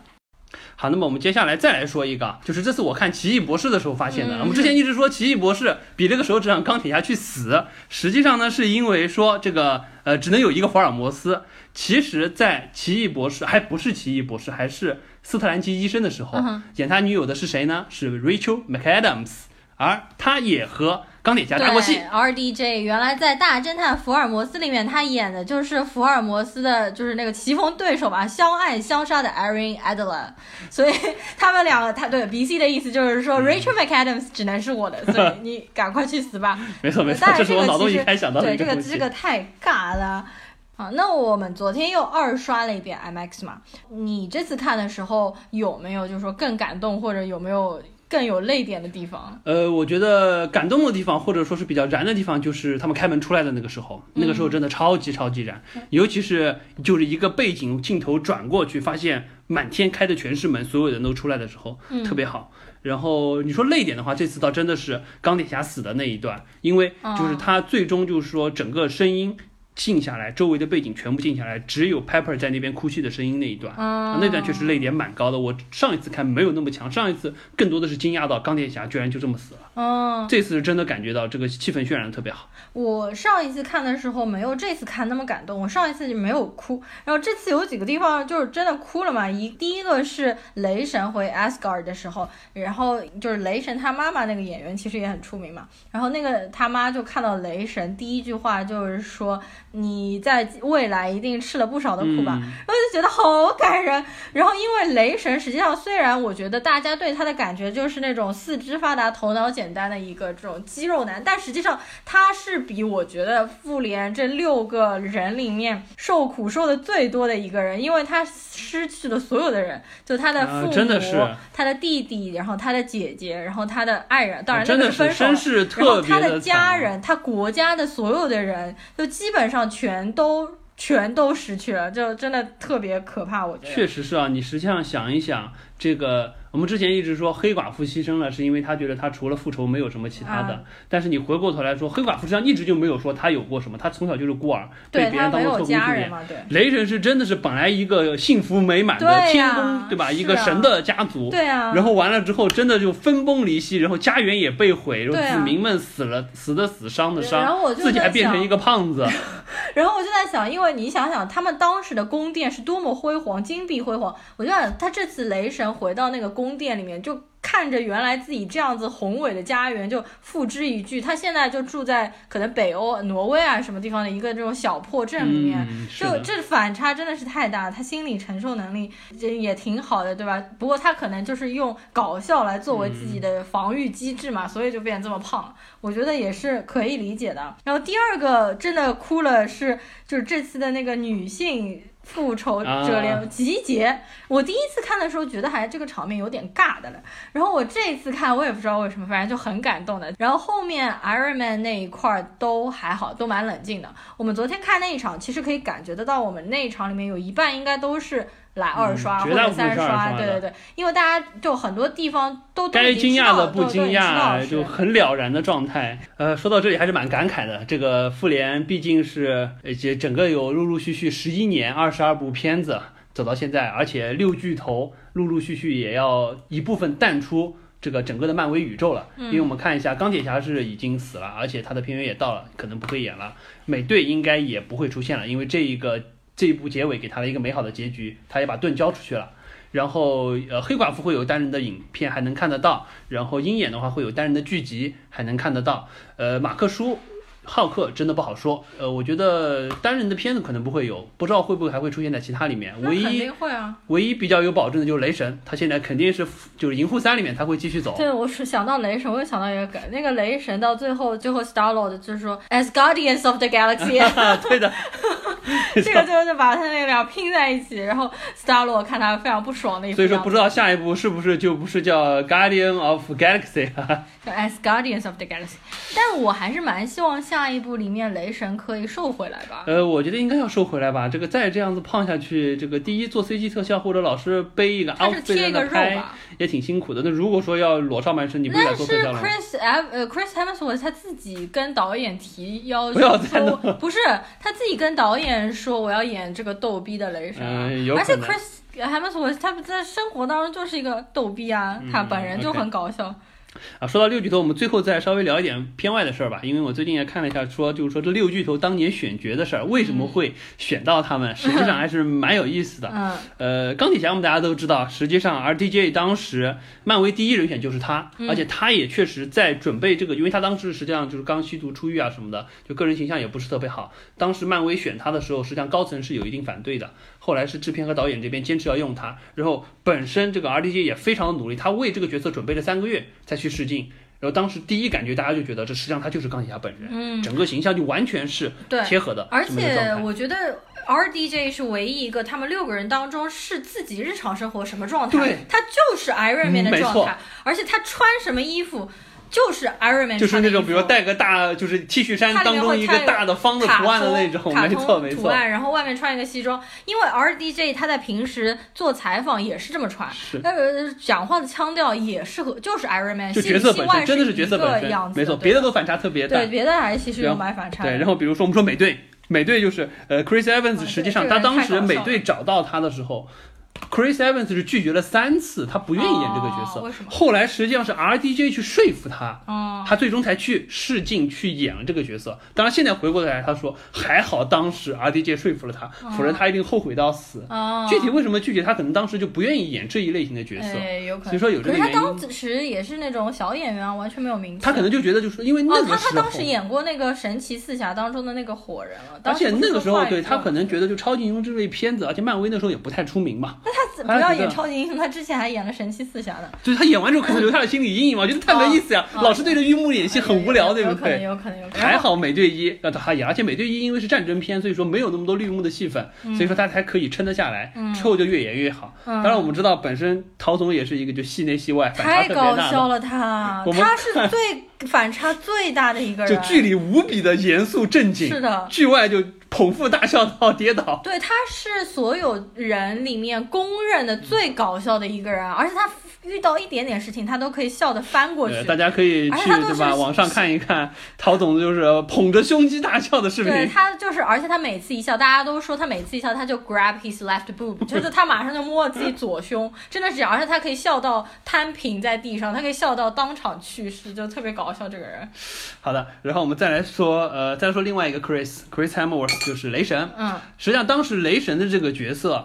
Speaker 1: 好，那么我们接下来再来说一个，就是这次我看《奇异博士》的时候发现的。
Speaker 2: 嗯
Speaker 1: 我们之前一直说奇异博士比这个时候只让钢铁侠去死，实际上呢是因为说这个呃只能有一个福尔摩斯。其实，在奇异博士还不是奇异博士，还是斯特兰奇医生的时候，
Speaker 2: 嗯
Speaker 1: 演他女友的是谁呢？是 Rachel McAdams，而他也和钢铁侠大过戏
Speaker 2: 对。，RDJ 原来在《大侦探福尔摩斯》里面，他演的就是福尔摩斯的，就是那个棋逢对手吧，相爱相杀的 Erin Adler，所以他们两个，他对 BC 的意思就是说、Rachel McAdams 只能是我的，所以 你赶快去死吧。
Speaker 1: 没错没错我
Speaker 2: 这个其实
Speaker 1: 脑洞一开想到的
Speaker 2: 对这个
Speaker 1: 一个。
Speaker 2: 这个太尬了。好，那我们昨天又二刷了一遍 IMAX 嘛？你这次看的时候有没有就是说更感动，或者有没有更有泪点的地方？
Speaker 1: 呃，我觉得感动的地方，或者说是比较燃的地方，就是他们开门出来的那个时候，那个时候真的超级超级燃，尤其是就是一个背景镜头转过去，发现满天开的全是门，所有人都出来的时候，
Speaker 2: 嗯。
Speaker 1: 特别好。然后你说泪点的话，这次倒真的是钢铁侠死的那一段，因为就是他最终就是说整个声音静下来，周围的背景全部静下来，只有 Pepper 在那边哭泣的声音那一段。
Speaker 2: 嗯
Speaker 1: 啊，那段确实泪点蛮高的。我上一次看没有那么强，上一次更多的是惊讶到钢铁侠居然就这么死了。
Speaker 2: 嗯，
Speaker 1: 这次是真的感觉到这个气氛渲染的特别好。
Speaker 2: 我上一次看的时候没有这次看那么感动，我上一次就没有哭，然后这次有几个地方就是真的哭了嘛。一第一个是雷神回 Asgard 的时候，然后就是雷神他妈妈那个演员其实也很出名嘛，然后那个他妈就看到雷神第一句话就是说你在未来一定吃了不少的苦吧，
Speaker 1: 嗯。
Speaker 2: 然后就觉得好感人。然后因为雷神实际上虽然我觉得大家对他的感觉就是那种四肢发达、头脑简单的一个这种肌肉男，但实际上他是比我觉得复联这六个人里面受苦受的最多的一个人，因为他失去了所有的人，就他的
Speaker 1: 啊
Speaker 2: 父母、
Speaker 1: 真的是。
Speaker 2: 他的弟弟，然后他的姐姐，然后他的爱人，当然那个分手然
Speaker 1: 特别
Speaker 2: 后他的家人，他国家的所有的人，就基本上全都全都失去了，就真的特别可怕。我觉得，
Speaker 1: 确实是啊，你实际上想一想，这个我们之前一直说黑寡妇牺牲了，是因为他觉得他除了复仇没有什么其他的。
Speaker 2: 啊
Speaker 1: 但是你回过头来说，黑寡妇实际上一直就没有说他有过什么，他从小就是孤儿，被别人当做特工去雷神是真的是本来一个幸福美满的天宫，对吧？一个神的家族，
Speaker 2: 对啊，
Speaker 1: 然后完了之后，真的就分崩离析，然后家园也被毁，然后子民们死了，死的死，伤的伤，
Speaker 2: 然后我就
Speaker 1: 自己还变成一个胖子。
Speaker 2: 然后我就在想，因为你想想，他们当时的宫殿是多么辉煌，金碧辉煌。我就想，他这次雷神回到那个宫殿里面，就看着原来自己这样子宏伟的家园，就付之一炬。他现在就住在可能北欧、挪威啊什么地方的一个这种小破镇里面，
Speaker 1: 嗯，
Speaker 2: 就。这反差真的是太大，他心理承受能力这也挺好的，对吧？不过他可能就是用搞笑来作为自己的防御机制嘛，所以就变这么胖。我觉得也是可以理解的。然后第二个真的哭了是，就是这次的那个女性。复仇者联
Speaker 1: 盟
Speaker 2: 集结，我第一次看的时候觉得还这个场面有点尬的了，然后我这次看我也不知道为什么，反正就很感动的。然后后面 Iron Man 那一块儿都还好，都蛮冷静的。我们昨天看那一场，其实可以感觉得到，我们那一场里面有一半应该都是来二刷、或者
Speaker 1: 嗯绝大部分
Speaker 2: 三刷，
Speaker 1: 刷
Speaker 2: 对对对，因为大家就很多地方都都
Speaker 1: 该惊讶的不惊讶，就很了然的状态。呃，说到这里还是蛮感慨的。这个复联毕竟是，呃，这整个有陆陆续续十一年二十二部片子走到现在，而且六巨头陆陆续续也要一部分淡出。这个整个的漫威宇宙了。
Speaker 2: 嗯
Speaker 1: 因为我们看一下，钢铁侠是已经死了，而且他的片源也到了，可能不会演了。美队应该也不会出现了，因为这一个这一部结尾给他了一个美好的结局，他也把盾交出去了。然后呃，黑寡妇会有单人的影片还能看得到，然后鹰眼的话会有单人的剧集还能看得到。呃，马克叔。浩克真的不好说，呃，我觉得单人的片子可能不会有，不知道会不会还会出现在其他里面。唯一
Speaker 2: 定会啊。
Speaker 1: 唯一比较有保证的就是雷神，他现在肯定是就是银护三里面他会继续走。
Speaker 2: 对，我是想到雷神，我又想到一个梗，那个雷神到最后，最后 Star Lord 就是说 As Guardians of the Galaxy，
Speaker 1: 对的，
Speaker 2: 这个就是把他那俩拼在一起，然后 Star Lord 看他非常不爽的一
Speaker 1: 所以说不知道下一步是不是就不是叫 Guardian of Galaxy 啊？
Speaker 2: 就 As Guardians of the Galaxy，但我还是蛮希望下一部里面雷神可以瘦回来吧。
Speaker 1: 呃，我觉得应该要瘦回来吧。这个再这样子胖下去，这个第一做 CG 特效或者老是背一个
Speaker 2: 他是一个肉吧？
Speaker 1: 也挺辛苦的。那如果说要裸上半身，你不是来做特效了吗
Speaker 2: ？Chris Ev 呃 Chris Hemsworth 他自己跟导演提要求
Speaker 1: 不
Speaker 2: 是他自己跟导演说我要演这个逗逼的雷神啊，而且 Chris Hemsworth 他在生活当中就是一个逗逼啊，
Speaker 1: 嗯
Speaker 2: 他本人就很搞笑。
Speaker 1: 啊，说到六巨头，我们最后再稍微聊一点片外的事儿吧，因为我最近也看了一下，说就是说这六巨头当年选角的事儿，为什么会选到他们，实际上还是蛮有意思的。
Speaker 2: 嗯
Speaker 1: 呃，钢铁侠我们大家都知道，实际上 RDJ 当时漫威第一人选就是他，
Speaker 2: 嗯
Speaker 1: 而且他也确实在准备这个，因为他当时实际上就是刚吸毒出狱啊什么的，就个人形象也不是特别好。当时漫威选他的时候，实际上高层是有一定反对的，后来是制片和导演这边坚持要用他，然后本身这个 RDJ 也非常的努力，他为这个角色准备了三个月才去试镜。然后当时第一感觉，大家就觉得这实际上他就是钢铁侠本人，
Speaker 2: 嗯，
Speaker 1: 整个形象就完全是
Speaker 2: 对。
Speaker 1: 贴合的
Speaker 2: 而且。我觉得 RDJ 是唯一一个他们六个人当中是自己日常生活什么状态，
Speaker 1: 对
Speaker 2: 他就是 Iron Man 的状态，而且他穿什么衣服就是 Iron Man
Speaker 1: 就是那种，比如带个大，就是 T 恤衫当中一个大的方的图案的那种，没错没错。
Speaker 2: 图案，然后外面穿一个西装，因为 RDJ 他在平时做采访也是这么穿，
Speaker 1: 是
Speaker 2: 那个讲话的腔调也适合，就是 Iron Man，
Speaker 1: 就
Speaker 2: 戏
Speaker 1: 角色本身
Speaker 2: 戏外是
Speaker 1: 角色
Speaker 2: 一个
Speaker 1: 本身
Speaker 2: 样，子
Speaker 1: 没错，
Speaker 2: 对
Speaker 1: 别的都反差特别大。
Speaker 2: 对别的还其实有蛮反差的。
Speaker 1: 对，然后比如说我们说美队，美队就是呃 Chris
Speaker 2: 啊
Speaker 1: Evans，实际上他当时美队找到他的时候。Chris Evans 是拒绝了三次，他不愿意演这个角色。
Speaker 2: 哦为什么
Speaker 1: 后来实际上是 RDJ 去说服他，
Speaker 2: 嗯，
Speaker 1: 他最终才去试镜去演了这个角色。当然现在回过头来，他说还好当时 RDJ 说服了他，否则他一定后悔到死。
Speaker 2: 哦，
Speaker 1: 具体为什么拒绝他，可能当时就不愿意演这一类型的角色。
Speaker 2: 哎，有可能。
Speaker 1: 所以说有这个原因
Speaker 2: 当时也是那种小演员啊，完全没有名气。
Speaker 1: 他可能就觉得，就是因为那
Speaker 2: 哦，
Speaker 1: 个时候，
Speaker 2: 他他当时演过那个神奇四侠当中的那个火人了，
Speaker 1: 而且那个时候对他可能觉得就超级英雄这类片子，而且漫威那时候也不太出名嘛，
Speaker 2: 那他怎不要演超级英雄？他之前还演了神奇四侠呢。
Speaker 1: 就是他演完之后可能留下了心理阴影嘛，我觉得太没意思呀，老是对着玉幕演戏很无聊，对不
Speaker 2: 有可能，
Speaker 1: 对？
Speaker 2: 有可能，有可能。
Speaker 1: 还好美队一让他演，而且美队一因为是战争片，所以说没有那么多绿幕的戏份，所以说他才可以撑得下来，
Speaker 2: 嗯
Speaker 1: 之后就越演越好。
Speaker 2: 嗯
Speaker 1: 当然我们知道本身陶总也是一个就戏内戏外反差
Speaker 2: 太
Speaker 1: 特别大的，
Speaker 2: 搞笑了他，他是最反差最大的一个人。
Speaker 1: 就剧里无比的严肃正经，
Speaker 2: 是的，
Speaker 1: 剧外就捧腹大笑到跌倒。
Speaker 2: 对，他是所有人里面公认的最搞笑的一个人，而且他遇到一点点事情，他都可以笑得翻过去
Speaker 1: 对，。大家可以去对吧？网上看一看陶总就是捧着胸肌大笑的视频对。
Speaker 2: 他就是，而且他每次一笑，大家都说他每次一笑，他就 grab his left boob，就是他马上就摸自己左胸，真的是这样，而且他可以笑到摊平在地上，他可以笑到当场去世，就特别搞笑这个人。
Speaker 1: 好的，然后我们再来说，呃，再说另外一个 Chris，Chris Hemsworth 就是雷神。
Speaker 2: 嗯，
Speaker 1: 实际上当时雷神的这个角色，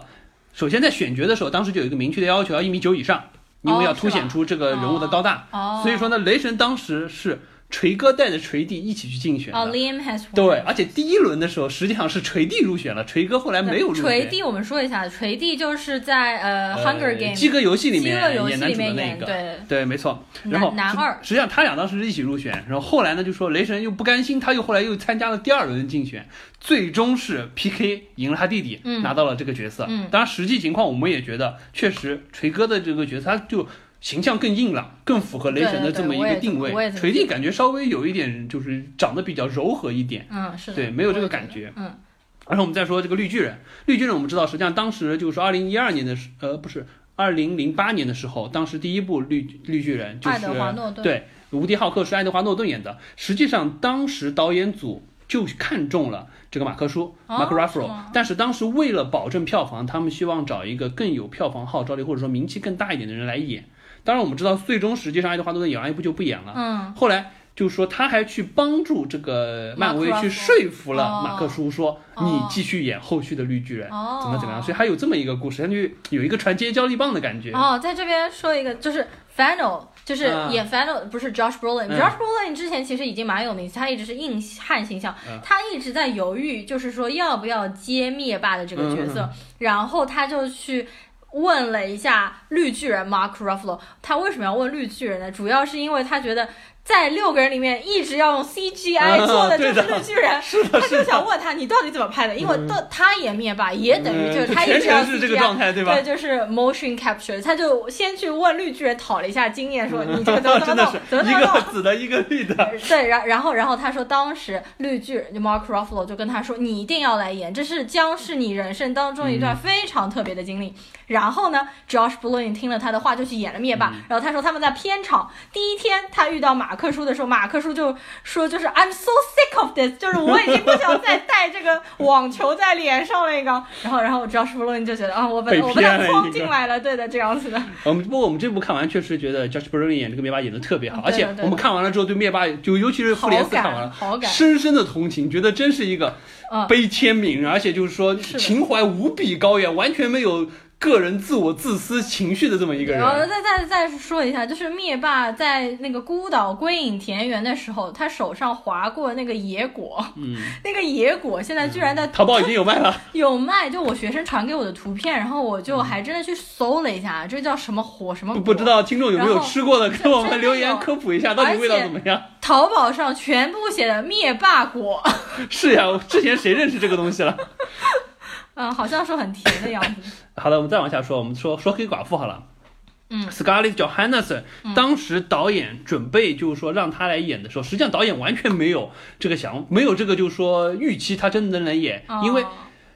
Speaker 1: 首先在选角的时候，当时就有一个明确的要求，要一米九以上，因为要凸显出这个人物的高大。
Speaker 2: 哦，
Speaker 1: 所以说呢，雷神当时是锤哥带着锤弟一起去竞选的。
Speaker 2: 哦，Liam has
Speaker 1: 对，而且第一轮的时候，实际上是锤弟入选了，锤哥后来没有入选。
Speaker 2: 锤弟，我们说一下，锤弟就是在呃《Hunger
Speaker 1: 呃
Speaker 2: Game》
Speaker 1: 饥饿游戏里面演男主的
Speaker 2: 里面演，
Speaker 1: 那个。
Speaker 2: 对，
Speaker 1: 对，没错。然后
Speaker 2: 男男二
Speaker 1: 实际上他俩当时是一起入选，然后后来呢就说雷神又不甘心，他又后来又参加了第二轮的竞选，最终是 PK 赢了他弟弟，
Speaker 2: 嗯
Speaker 1: 拿到了这个角色。
Speaker 2: 嗯
Speaker 1: 当然实际情况我们也觉得，确实锤哥的这个角色他就。形象更硬朗，更符合雷神的这么一个定位锤弟感觉稍微有一点，就是长得比较柔和一点，
Speaker 2: 嗯，是的，
Speaker 1: 对，没有这个感觉。
Speaker 2: 嗯
Speaker 1: 然后我们再说这个绿巨人，绿巨人我们知道，实际上当时就是说二零一二年的时，呃，不是二零零八年的时候，当时第一部绿绿巨人就是
Speaker 2: 爱德华诺顿
Speaker 1: 对，无敌浩克是爱德华诺顿演的。实际上当时导演组就看中了这个马克舒、
Speaker 2: 哦
Speaker 1: Mark
Speaker 2: 是
Speaker 1: Ruffalo，
Speaker 2: 吗
Speaker 1: 但是当时为了保证票房，他们希望找一个更有票房号召力或者说名气更大一点的人来演。当然我们知道，最终实际上爱德华诺顿演完一部就不演了。
Speaker 2: 嗯，
Speaker 1: 后来就是说他还去帮助这个漫威去说服了
Speaker 2: 哦
Speaker 1: 马克叔说，
Speaker 2: 哦
Speaker 1: 你继续演后续的绿巨人，
Speaker 2: 哦。
Speaker 1: 怎么怎么样，所以他有这么一个故事，他就有一个传接交力棒的感觉。
Speaker 2: 哦，在这边说一个，就是 Fennel，就是
Speaker 1: 嗯
Speaker 2: 演 Final、不是 Josh Brolin、
Speaker 1: 嗯。
Speaker 2: Josh Brolin 之前其实已经蛮有名气，他一直是硬汉形象，
Speaker 1: 嗯
Speaker 2: 他一直在犹豫，就是说要不要接灭霸的这个角色，
Speaker 1: 嗯。
Speaker 2: 然后他就去。问了一下绿巨人 Mark Ruffalo，他为什么要问绿巨人呢？主要是因为他觉得在六个人里面一直要用 CGI
Speaker 1: 嗯
Speaker 2: 做的就是绿巨人，他就，想问他你到底怎么拍的？因为到他演灭霸也等于
Speaker 1: 嗯
Speaker 2: 就是他一
Speaker 1: 全
Speaker 2: 直
Speaker 1: 是这个
Speaker 2: CGI
Speaker 1: 状态，对吧？
Speaker 2: 对，就是 motion capture，他就先去问绿巨人讨了一下经验，说你这个怎么怎
Speaker 1: 真的是，
Speaker 2: 么弄怎么怎
Speaker 1: 一
Speaker 2: 么弄。
Speaker 1: 个紫的，一个绿的。
Speaker 2: 对，然然后然后他说，当时绿巨人就 Mark Ruffalo 就跟他说，你一定要来演，这是将是你人生当中一段非常特别的经历。然后呢，Josh Brolin 听了他的话，就去演了灭霸。
Speaker 1: 嗯
Speaker 2: 然后他说他们在片场第一天，他遇到马克叔的时候，马克叔就说，就是 I'm so sick of this，就是我已经不想再戴这个网球在脸上了一个。然后然后 Josh Brolin 就觉得啊，我我被他框
Speaker 1: 骗了一个。
Speaker 2: 进来了，对的，这样子的。
Speaker 1: 我们不过我们这部看完，确实觉得 Josh Brolin 演这个灭霸演的特别好，而且我们看完了之后，对灭霸就尤其是复联四看完了，
Speaker 2: 好感，
Speaker 1: 深深的同情，觉得真是一个
Speaker 2: 嗯。
Speaker 1: 悲天悯人，而且就是说情怀无比高远，完全没有个人自我自私情绪的这么一个人
Speaker 2: 然后
Speaker 1: 人。
Speaker 2: 再再再说一下，就是灭霸在那个孤岛归隐田园的时候，他手上划过那个野果，
Speaker 1: 嗯，
Speaker 2: 那个野果现在居然在
Speaker 1: 淘宝已经有卖了。
Speaker 2: 有卖，就我学生传给我的图片，然后我就还真的去搜了一下，这叫什么火什么果？
Speaker 1: 不不知道听众有没有吃过的，给我们留言科普一下，到底味道怎么样？
Speaker 2: 淘宝上全部写的灭霸果，
Speaker 1: 是呀，之前谁认识这个东西了？
Speaker 2: 嗯，好像说很甜的样子。
Speaker 1: 好的，我们再往下说，我们说说黑寡妇好了。
Speaker 2: 嗯
Speaker 1: ，Scarlett Johansson，、当时导演准备就是说让她来演的时候，实际上导演完全没有这个想，没有这个就是说预期她真的能来演，因为
Speaker 2: 哦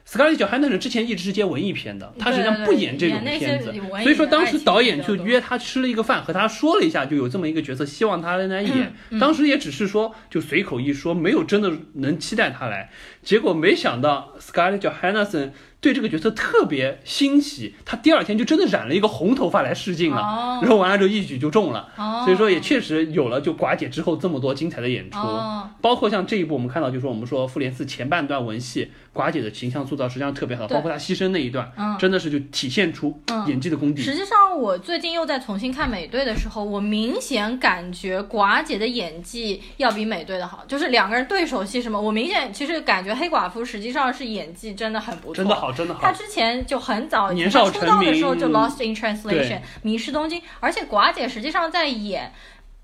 Speaker 1: Scarlett Johansson 之前一直是接文艺片的，他实际上不演这种片子，所以说当时导演就约他吃了一个饭，和他说了一下，就有这么一个角色，希望他来演。
Speaker 2: 嗯
Speaker 1: 当时也只是说就随口一说，没有真的能期待他来。结果没想到 Scarlett Johansson 对这个角色特别欣喜，他第二天就真的染了一个红头发来试镜了，
Speaker 2: 哦
Speaker 1: 然后完了之后一举就中了。
Speaker 2: 哦，
Speaker 1: 所以说也确实有了就寡姐之后这么多精彩的演出，
Speaker 2: 哦
Speaker 1: 包括像这一部我们看到，就是说我们说复联四前半段文戏，寡姐的形象塑造实际上特别好，包括她牺牲那一段，
Speaker 2: 嗯
Speaker 1: 真的是就体现出
Speaker 2: 嗯
Speaker 1: 演技的功底。
Speaker 2: 实际上，我最近又在重新看美队的时候，我明显感觉寡姐的演技要比美队的好，就是两个人对手戏什么，我明显其实感觉黑寡妇实际上是演技真的很不错，
Speaker 1: 真的。好，真的
Speaker 2: 她
Speaker 1: 好。
Speaker 2: 之前就很早以前，
Speaker 1: 年少
Speaker 2: 她出道的时候就 Lost in Translation，迷失东京，而且寡姐实际上在演。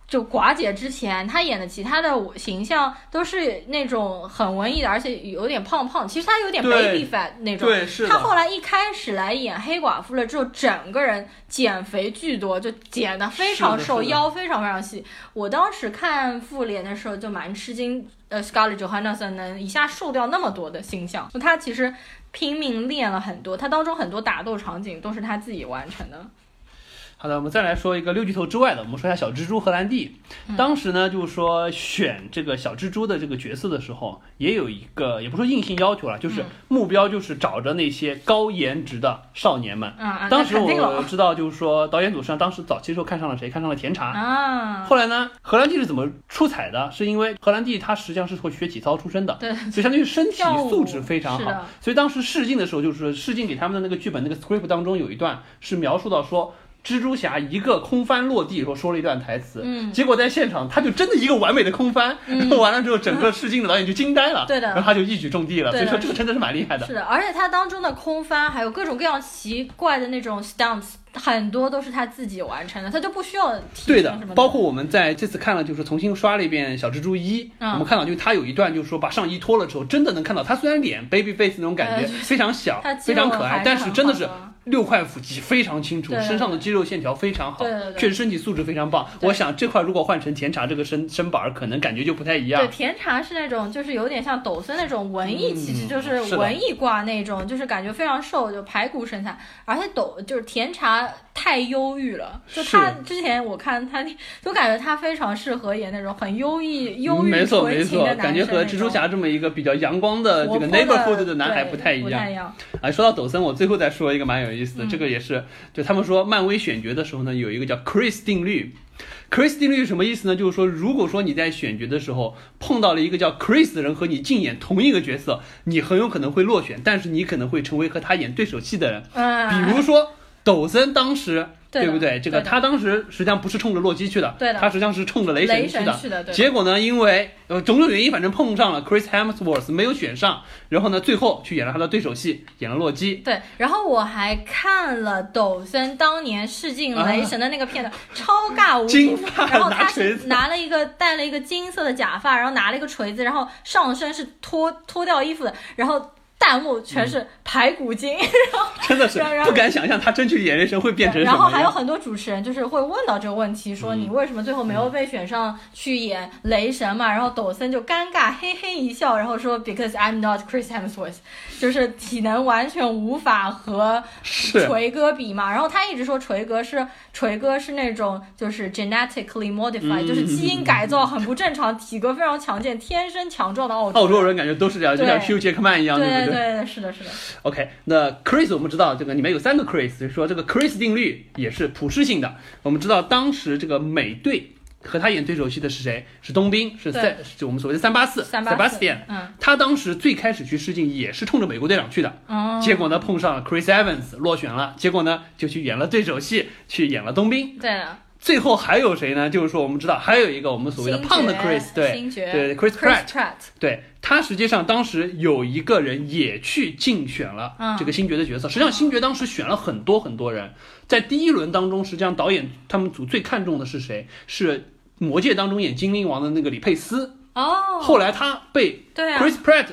Speaker 2: 就寡姐之前，她演的其他的形象都是那种很文艺的，而且有点胖胖，其实她有点 baby fat 那种。
Speaker 1: 对，是的。
Speaker 2: 他后来一开始来演黑寡妇了之后，整个人减肥巨多，就减的非常瘦，腰非常非常细。我当时看复联的时候就蛮吃惊，呃，Scarlett Johansson 能一下瘦掉那么多的形象，她其实拼命练了很多，他当中很多打斗场景都是他自己完成的。
Speaker 1: 好的，我们再来说一个六巨头之外的，我们说一下小蜘蛛荷兰弟。
Speaker 2: 嗯
Speaker 1: 当时呢，就是说选这个小蜘蛛的这个角色的时候，也有一个，也不说硬性要求了，就是
Speaker 2: 嗯
Speaker 1: 目标就是找着那些高颜值的少年们。当时我知道，就是说导演组上当时早期时候看上了谁？看上了甜茶。
Speaker 2: 啊，
Speaker 1: 后来呢，荷兰弟是怎么出彩的？是因为荷兰弟他实际上是会学体操出身的，
Speaker 2: 对，
Speaker 1: 所以相当于身体素质非常好。所以当时试镜的时候，就是试镜给他们的那个剧本那个 script 当中有一段是描述到说。蜘蛛侠一个空翻落地，说说了一段台词，
Speaker 2: 嗯。
Speaker 1: 结果在现场他就真的一个完美的空翻，然后 完了之后，整个试镜的导演就惊呆了，
Speaker 2: 对的。
Speaker 1: 然后他就一举中地了，所以说这个真的是蛮厉害的。
Speaker 2: 是的，而且他当中的空翻还有各种各样奇怪的那种 stunts，很多都是他自己完成的，他就不需要提
Speaker 1: 对的包括我们在这次看了，就是重新刷了一遍《小蜘蛛一》，
Speaker 2: 嗯。
Speaker 1: 我们看到就是他有一段就是说把上衣脱了之后，真的能看到他虽然脸 baby face 那种感觉、
Speaker 2: 呃
Speaker 1: 非常小非常可爱但是真的是六块腹肌非常清楚，身上的肌肉线条非常好，确实身体素质非常棒。我想这块如果换成甜茶这个身身板儿，可能感觉就不太一样。
Speaker 2: 对，。甜茶是那种就是有点像抖森那种文艺气质，
Speaker 1: 嗯
Speaker 2: 就是文艺挂那种，就是感觉非常瘦，就排骨身材。而且抖就是甜茶他太忧郁了。就他之前我看他，就感觉他非常适合演那种很忧郁、忧郁
Speaker 1: 没错没错，感觉和蜘蛛侠这么一个比较阳光的这个 neighborhood 的男孩
Speaker 2: 不
Speaker 1: 太一
Speaker 2: 样。
Speaker 1: 哎，说到抖森，我最后再说一个蛮有意思的，这个也是，就他们说漫威选角的时候呢，有一个叫 Chris 定律。Chris 定律是什么意思呢？就是说，如果说你在选角的时候碰到了一个叫 Chris 的人和你竞演同一个角色，你很有可能会落选，但是你可能会成为和他演对手戏的人。
Speaker 2: 嗯，
Speaker 1: 比如说抖森当时。对不
Speaker 2: 对？
Speaker 1: 这个他当时实际上不是冲着洛基去的，他实际上是冲着雷
Speaker 2: 神
Speaker 1: 去
Speaker 2: 的。
Speaker 1: 结果呢，因为呃种种原因，反正碰上了 Chris Hemsworth 没有选上，然后呢，最后去演了他的对手戏，演了洛基。
Speaker 2: 对，然后我还看了抖森当年试镜雷神的那个片段，超尬无比。然后他是拿了一个戴了一个金色的假发，然后拿了一个锤子，然后上身是脱脱掉衣服的，然后。弹幕全是排骨精，然后
Speaker 1: 真的是不敢想象他真去演雷神会变成什么。
Speaker 2: 然后还有很多主持人就是会问到这个问题，说你为什么最后没有被选上去演雷神嘛？然后抖森就尴尬嘿嘿一笑，然后说 Because I'm not Chris Hemsworth，就是体能完全无法和锤哥比嘛。然后他一直说锤哥是锤哥是那种就是 genetically modified，就是基因改造很不正常，体格非常强健，天生强壮的澳
Speaker 1: 澳洲人感觉都是这样，就像 Hugh Jackman 一样，对
Speaker 2: 不对？对，是的，是的。
Speaker 1: OK，那 Chris 我们知道这个里面有三个 Chris，所以说这个 Chris 定律也是普适性的。我们知道当时这个美队和他演对手戏的是谁？是冬兵，是三，就我们所谓的三八四，Sebastian。
Speaker 2: 嗯，
Speaker 1: 他当时最开始去试镜也是冲着美国队长去的，
Speaker 2: 哦，
Speaker 1: 结果呢碰上了 Chris Evans 落选了，结果呢就去演了对手戏，去演了冬兵。
Speaker 2: 对。
Speaker 1: 最后还有谁呢？就是说，我们知道还有一个我们所谓的胖的 Chris，对对，Chris Pratt，对他实际上当时有一个人也去竞选了这个星爵的角色。实际上星爵当时选了很多很多人，在第一轮当中，实际上导演他们组最看重的是谁？是魔戒当中演精灵王的那个李佩斯。
Speaker 2: 哦，
Speaker 1: 后来他被 Chris Pratt。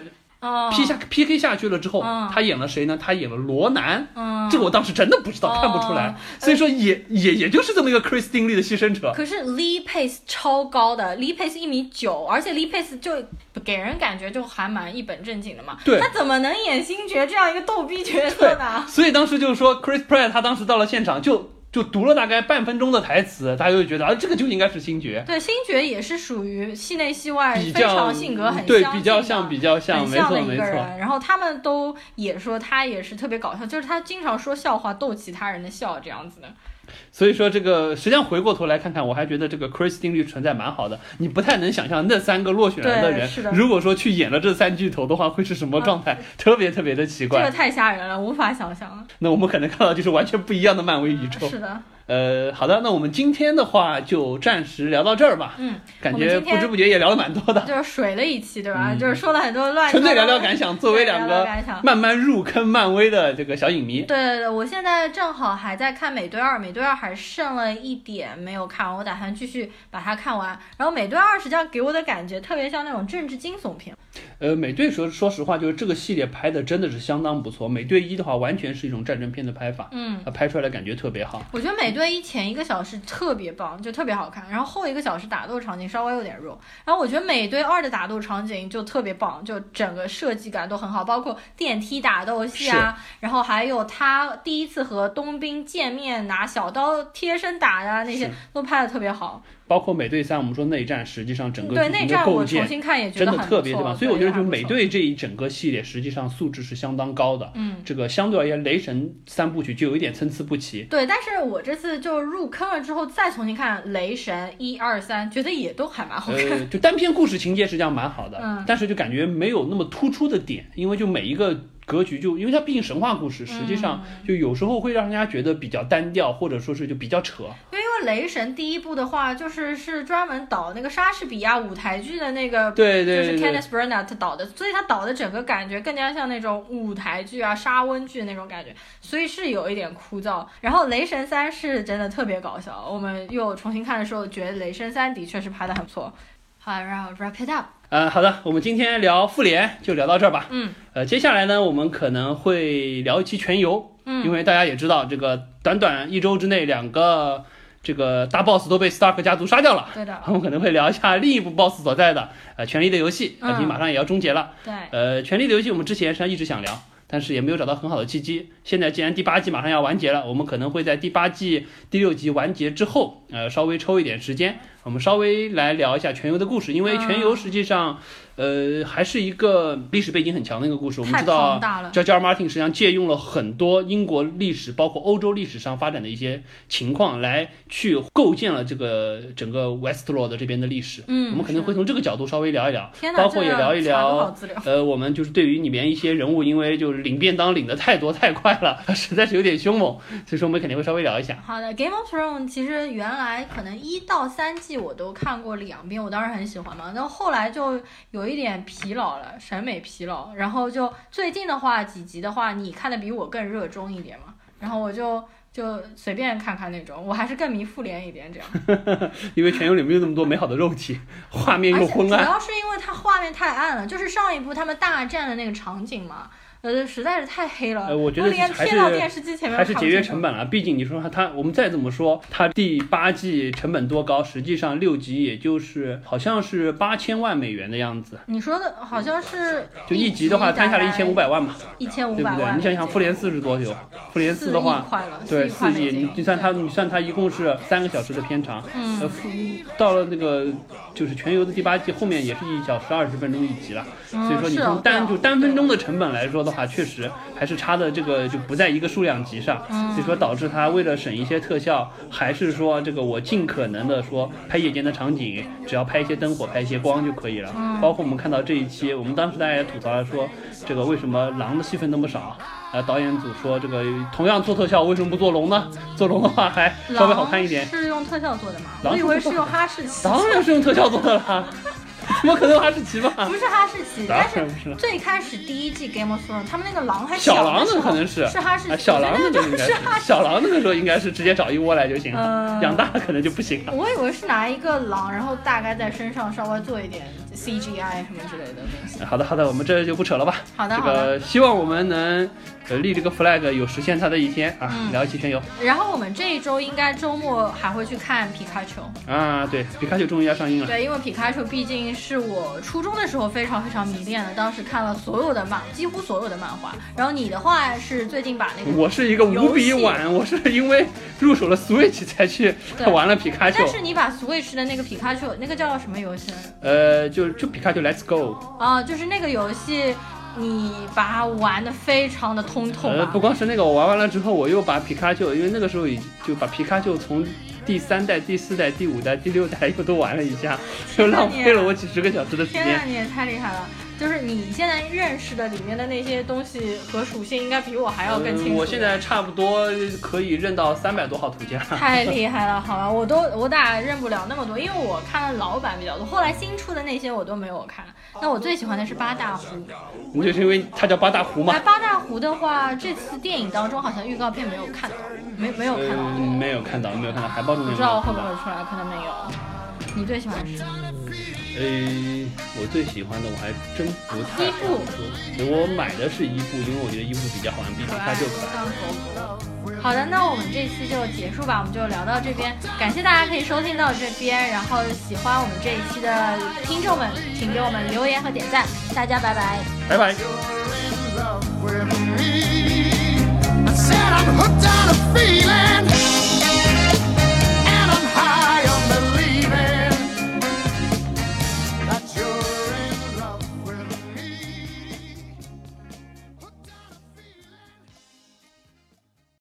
Speaker 1: P 下 PK 下去了之后，他演了谁呢？他演了罗南，这个我当时真的不知道，看不出来。所以说也也也就是这么一个 Chris 丁力的牺牲者。
Speaker 2: 可是 Lee Pace 超高的，Lee Pace 一米九，而且 Lee Pace 就给人感觉就还蛮一本正经的嘛。
Speaker 1: 对，
Speaker 2: 他怎么能演星爵这样一个逗逼角色呢？
Speaker 1: 所以当时就是说 Chris Pratt 他当时到了现场就。就读了大概半分钟的台词，大家就觉得啊，这个就应该是星爵。
Speaker 2: 对，星爵也是属于戏内戏外
Speaker 1: 非
Speaker 2: 常性格很
Speaker 1: 对，比较像比较
Speaker 2: 像
Speaker 1: 没错
Speaker 2: 没错。然后他们都也说他也是特别搞笑，就是他经常说笑话逗其他人的笑这样子的。
Speaker 1: 所以说这个实际上回过头来看看，我还觉得这个 Chris 定律存在蛮好的。你不太能想象那三个落选人的人，如果说去演了这三巨头的话，会是什么状态？特别特别的奇怪。
Speaker 2: 这个太吓人了，无法想象。
Speaker 1: 那我们可能看到就是完全不一样的漫威宇宙。
Speaker 2: 是的。
Speaker 1: 呃，好的，那我们今天的话就暂时聊到这儿吧。
Speaker 2: 嗯，
Speaker 1: 感觉不知不觉也聊了蛮多的，
Speaker 2: 就是水了一期，对吧？就是说了很多乱。
Speaker 1: 纯粹聊聊感想，作为两个慢慢入坑漫威的这个小影迷。
Speaker 2: 对对对，我现在正好还在看《美队二》，《美队二》还剩了一点没有看完，我打算继续把它看完。然后《美队二》实际上给我的感觉特别像那种政治惊悚片。
Speaker 1: 呃，美队说说实话，就是这个系列拍的真的是相当不错。美队一的话，完全是一种战争片的拍法，
Speaker 2: 嗯，
Speaker 1: 它拍出来的感觉特别好。
Speaker 2: 我觉得美队一前一个小时特别棒，就特别好看，然后后一个小时打斗场景稍微有点弱。然后我觉得美队二的打斗场景就特别棒，就整个设计感都很好，包括电梯打斗戏啊，然后还有他第一次和冬兵见面拿小刀贴身打的那些都拍的特别好。
Speaker 1: 包括美队三，我们说内战，实际上整个
Speaker 2: 对内战我重新看也
Speaker 1: 真的特别棒，所以我觉得就美队这
Speaker 2: 一
Speaker 1: 整个系列实际上素质是相当高的。
Speaker 2: 嗯，
Speaker 1: 这个相对而言，雷神三部曲就有一点参差不齐。
Speaker 2: 对，但是我这次就入坑了之后再重新看雷神一二三，觉得也都还蛮好看。
Speaker 1: 呃，就单篇故事情节实际上蛮好的，
Speaker 2: 嗯，
Speaker 1: 但是就感觉没有那么突出的点，因为就每一个。格局就，因为它毕竟神话故事，实际上就有时候会让人家觉得比较单调，或者说是就比较扯。
Speaker 2: 因为雷神第一部的话，就是是专门导那个莎士比亚舞台剧的那个，
Speaker 1: 对对
Speaker 2: 对，就是 Kenneth Branagh 导的，所以他导的整个感觉更加像那种舞台剧啊、沙温剧那种感觉，所以是有一点枯燥。然后雷神三是真的特别搞笑，我们又重新看的时候，觉得雷神三的确是拍的很不错。好，然后 wrap it up。
Speaker 1: 呃，好的，我们今天聊复联就聊到这儿吧。
Speaker 2: 嗯，
Speaker 1: 呃，接下来呢，我们可能会聊一期全游。
Speaker 2: 嗯，
Speaker 1: 因为大家也知道，这个短短一周之内，两个这个大 boss 都被 Stark 家族杀掉了。
Speaker 2: 对的，
Speaker 1: 我们可能会聊一下另一部 boss 所在的呃《权力的游戏》，啊，经马上也要终结了。
Speaker 2: 对，
Speaker 1: 呃，《权力的游戏》我们之前实际上一直想聊。但是也没有找到很好的契机。现在既然第八季马上要完结了，我们可能会在第八季第六集完结之后，呃，稍微抽一点时间，我们稍微来聊一下全游的故事，因为全游实际上。呃，还是一个历史背景很强的一个故事。我们知道，George R. Martin 实际上借用了很多英国历史，包括欧洲历史上发展的一些情况，来去构建了这个整个 Westlaw 这边的历史。
Speaker 2: 嗯，
Speaker 1: 我们可能会从这个角度稍微聊一聊，包括也聊一聊。呃，我们就是对于里面一些人物，因为就是领便当领的太多太快了，实在是有点凶猛，所以说我们肯定会稍微聊一下。
Speaker 2: 好的，Game of Thrones 其实原来可能一到三季我都看过两遍，我当时很喜欢嘛。然后后来就有。有一点疲劳了，审美疲劳。然后就最近的话，几集的话，你看的比我更热衷一点嘛。然后我就就随便看看那种，我还是更迷复联一点这样。
Speaker 1: 因为全游里没有那么多美好的肉体，画面又昏暗。
Speaker 2: 主要是因为它画面太暗了，就是上一部他们大战的那个场景嘛。呃，实在是太黑了。
Speaker 1: 呃，我觉得还是还是节约成本了。毕竟你说它，它我们再怎么说，它第八季成本多高？实际上六集也就是好像是八千万美元的样子。
Speaker 2: 你说的好像是
Speaker 1: 就一集的话摊下来一千五百万嘛？
Speaker 2: 一千五
Speaker 1: 百万，对不对？你想想复联四是多久？复联四的话，对，四亿。你你算它，你算它一共是三个小时的片长。
Speaker 2: 嗯。
Speaker 1: 呃，到了那个就是全游的第八季后面也是一小时二十分钟一集了。所以说你从单就单分钟的成本来说的话，确实还是差的这个就不在一个数量级上。所以说导致他为了省一些特效，还是说这个我尽可能的说拍夜间的场景，只要拍一些灯火，拍一些光就可以了。包括我们看到这一期，我们当时大家也吐槽了说，这个为什么狼的戏份那么少？呃，导演组说这个同样做特效，为什么不做龙呢？做龙的话还稍微好看一点。
Speaker 2: 是用特效做的吗？我以为是用哈士奇。
Speaker 1: 当然是用特效做的了。怎么可能哈士奇吧？
Speaker 2: 不是哈士奇，但是最开始第一季 Game of Thrones 他们那个狼还
Speaker 1: 小狼的可能是
Speaker 2: 是哈士奇，
Speaker 1: 小狼
Speaker 2: 那
Speaker 1: 个应该是 小狼那个时候应该是直接找一窝来就行了，养大了可能就不行了。
Speaker 2: 我以为是拿一个狼，然后大概在身上稍微做一点 CGI 什么之类的东西。
Speaker 1: 好的好的，我们这就不扯了吧。
Speaker 2: 好的
Speaker 1: 好的，这个希望我们能。呃，立这个 flag 有实现它的一天啊！聊一期全游。
Speaker 2: 然后我们这一周应该周末还会去看皮卡丘
Speaker 1: 啊，对，皮卡丘终于要上映了。
Speaker 2: 对，因为皮卡丘毕竟是我初中的时候非常非常迷恋的，当时看了所有的漫，几乎所有的漫画。然后你的话是最近把那个，
Speaker 1: 我是一个无比晚，我是因为入手了 Switch 才去 玩了皮卡丘。
Speaker 2: 但是你把 Switch 的那个皮卡丘，那个叫什么游戏？
Speaker 1: 呃，就就皮卡丘 Let's Go。
Speaker 2: 啊，就是那个游戏。你把它玩的非常的通透。
Speaker 1: 呃，不光是那个，我玩完了之后，我又把皮卡丘，因为那个时候已就把皮卡丘从第三代、第四代、第五代、第六代又都玩了一下，就浪费了我几十个小时的时间。
Speaker 2: 天呐，你也太厉害了！就是你现在认识的里面的那些东西和属性，应该比我还要更清楚。
Speaker 1: 我现在差不多可以认到三百多号图鉴。
Speaker 2: 太厉害了，好吧，我都我咋认不了那么多？因为我看的老版比较多，后来新出的那些我都没有看。那我最喜欢的是八大湖。
Speaker 1: 你就是因为它叫八大湖吗？
Speaker 2: 八大湖的话，这次电影当中好像预告片没有看到，没没有看到。
Speaker 1: 没有看到，没有看到海报中。
Speaker 2: 不知道会不会出来，可能没有。你最喜欢的是？
Speaker 1: 呃，我最喜欢的我还真不太好说。我买的是伊布，因为我觉得伊布比较好玩，比皮卡丘可
Speaker 2: 爱。好的，那我们这期就结束吧，我们就聊到这边。感谢大家可以收听到这边，然后喜欢我们这一期的听众们，请给我们留言和点赞。大家拜拜，
Speaker 1: 拜拜。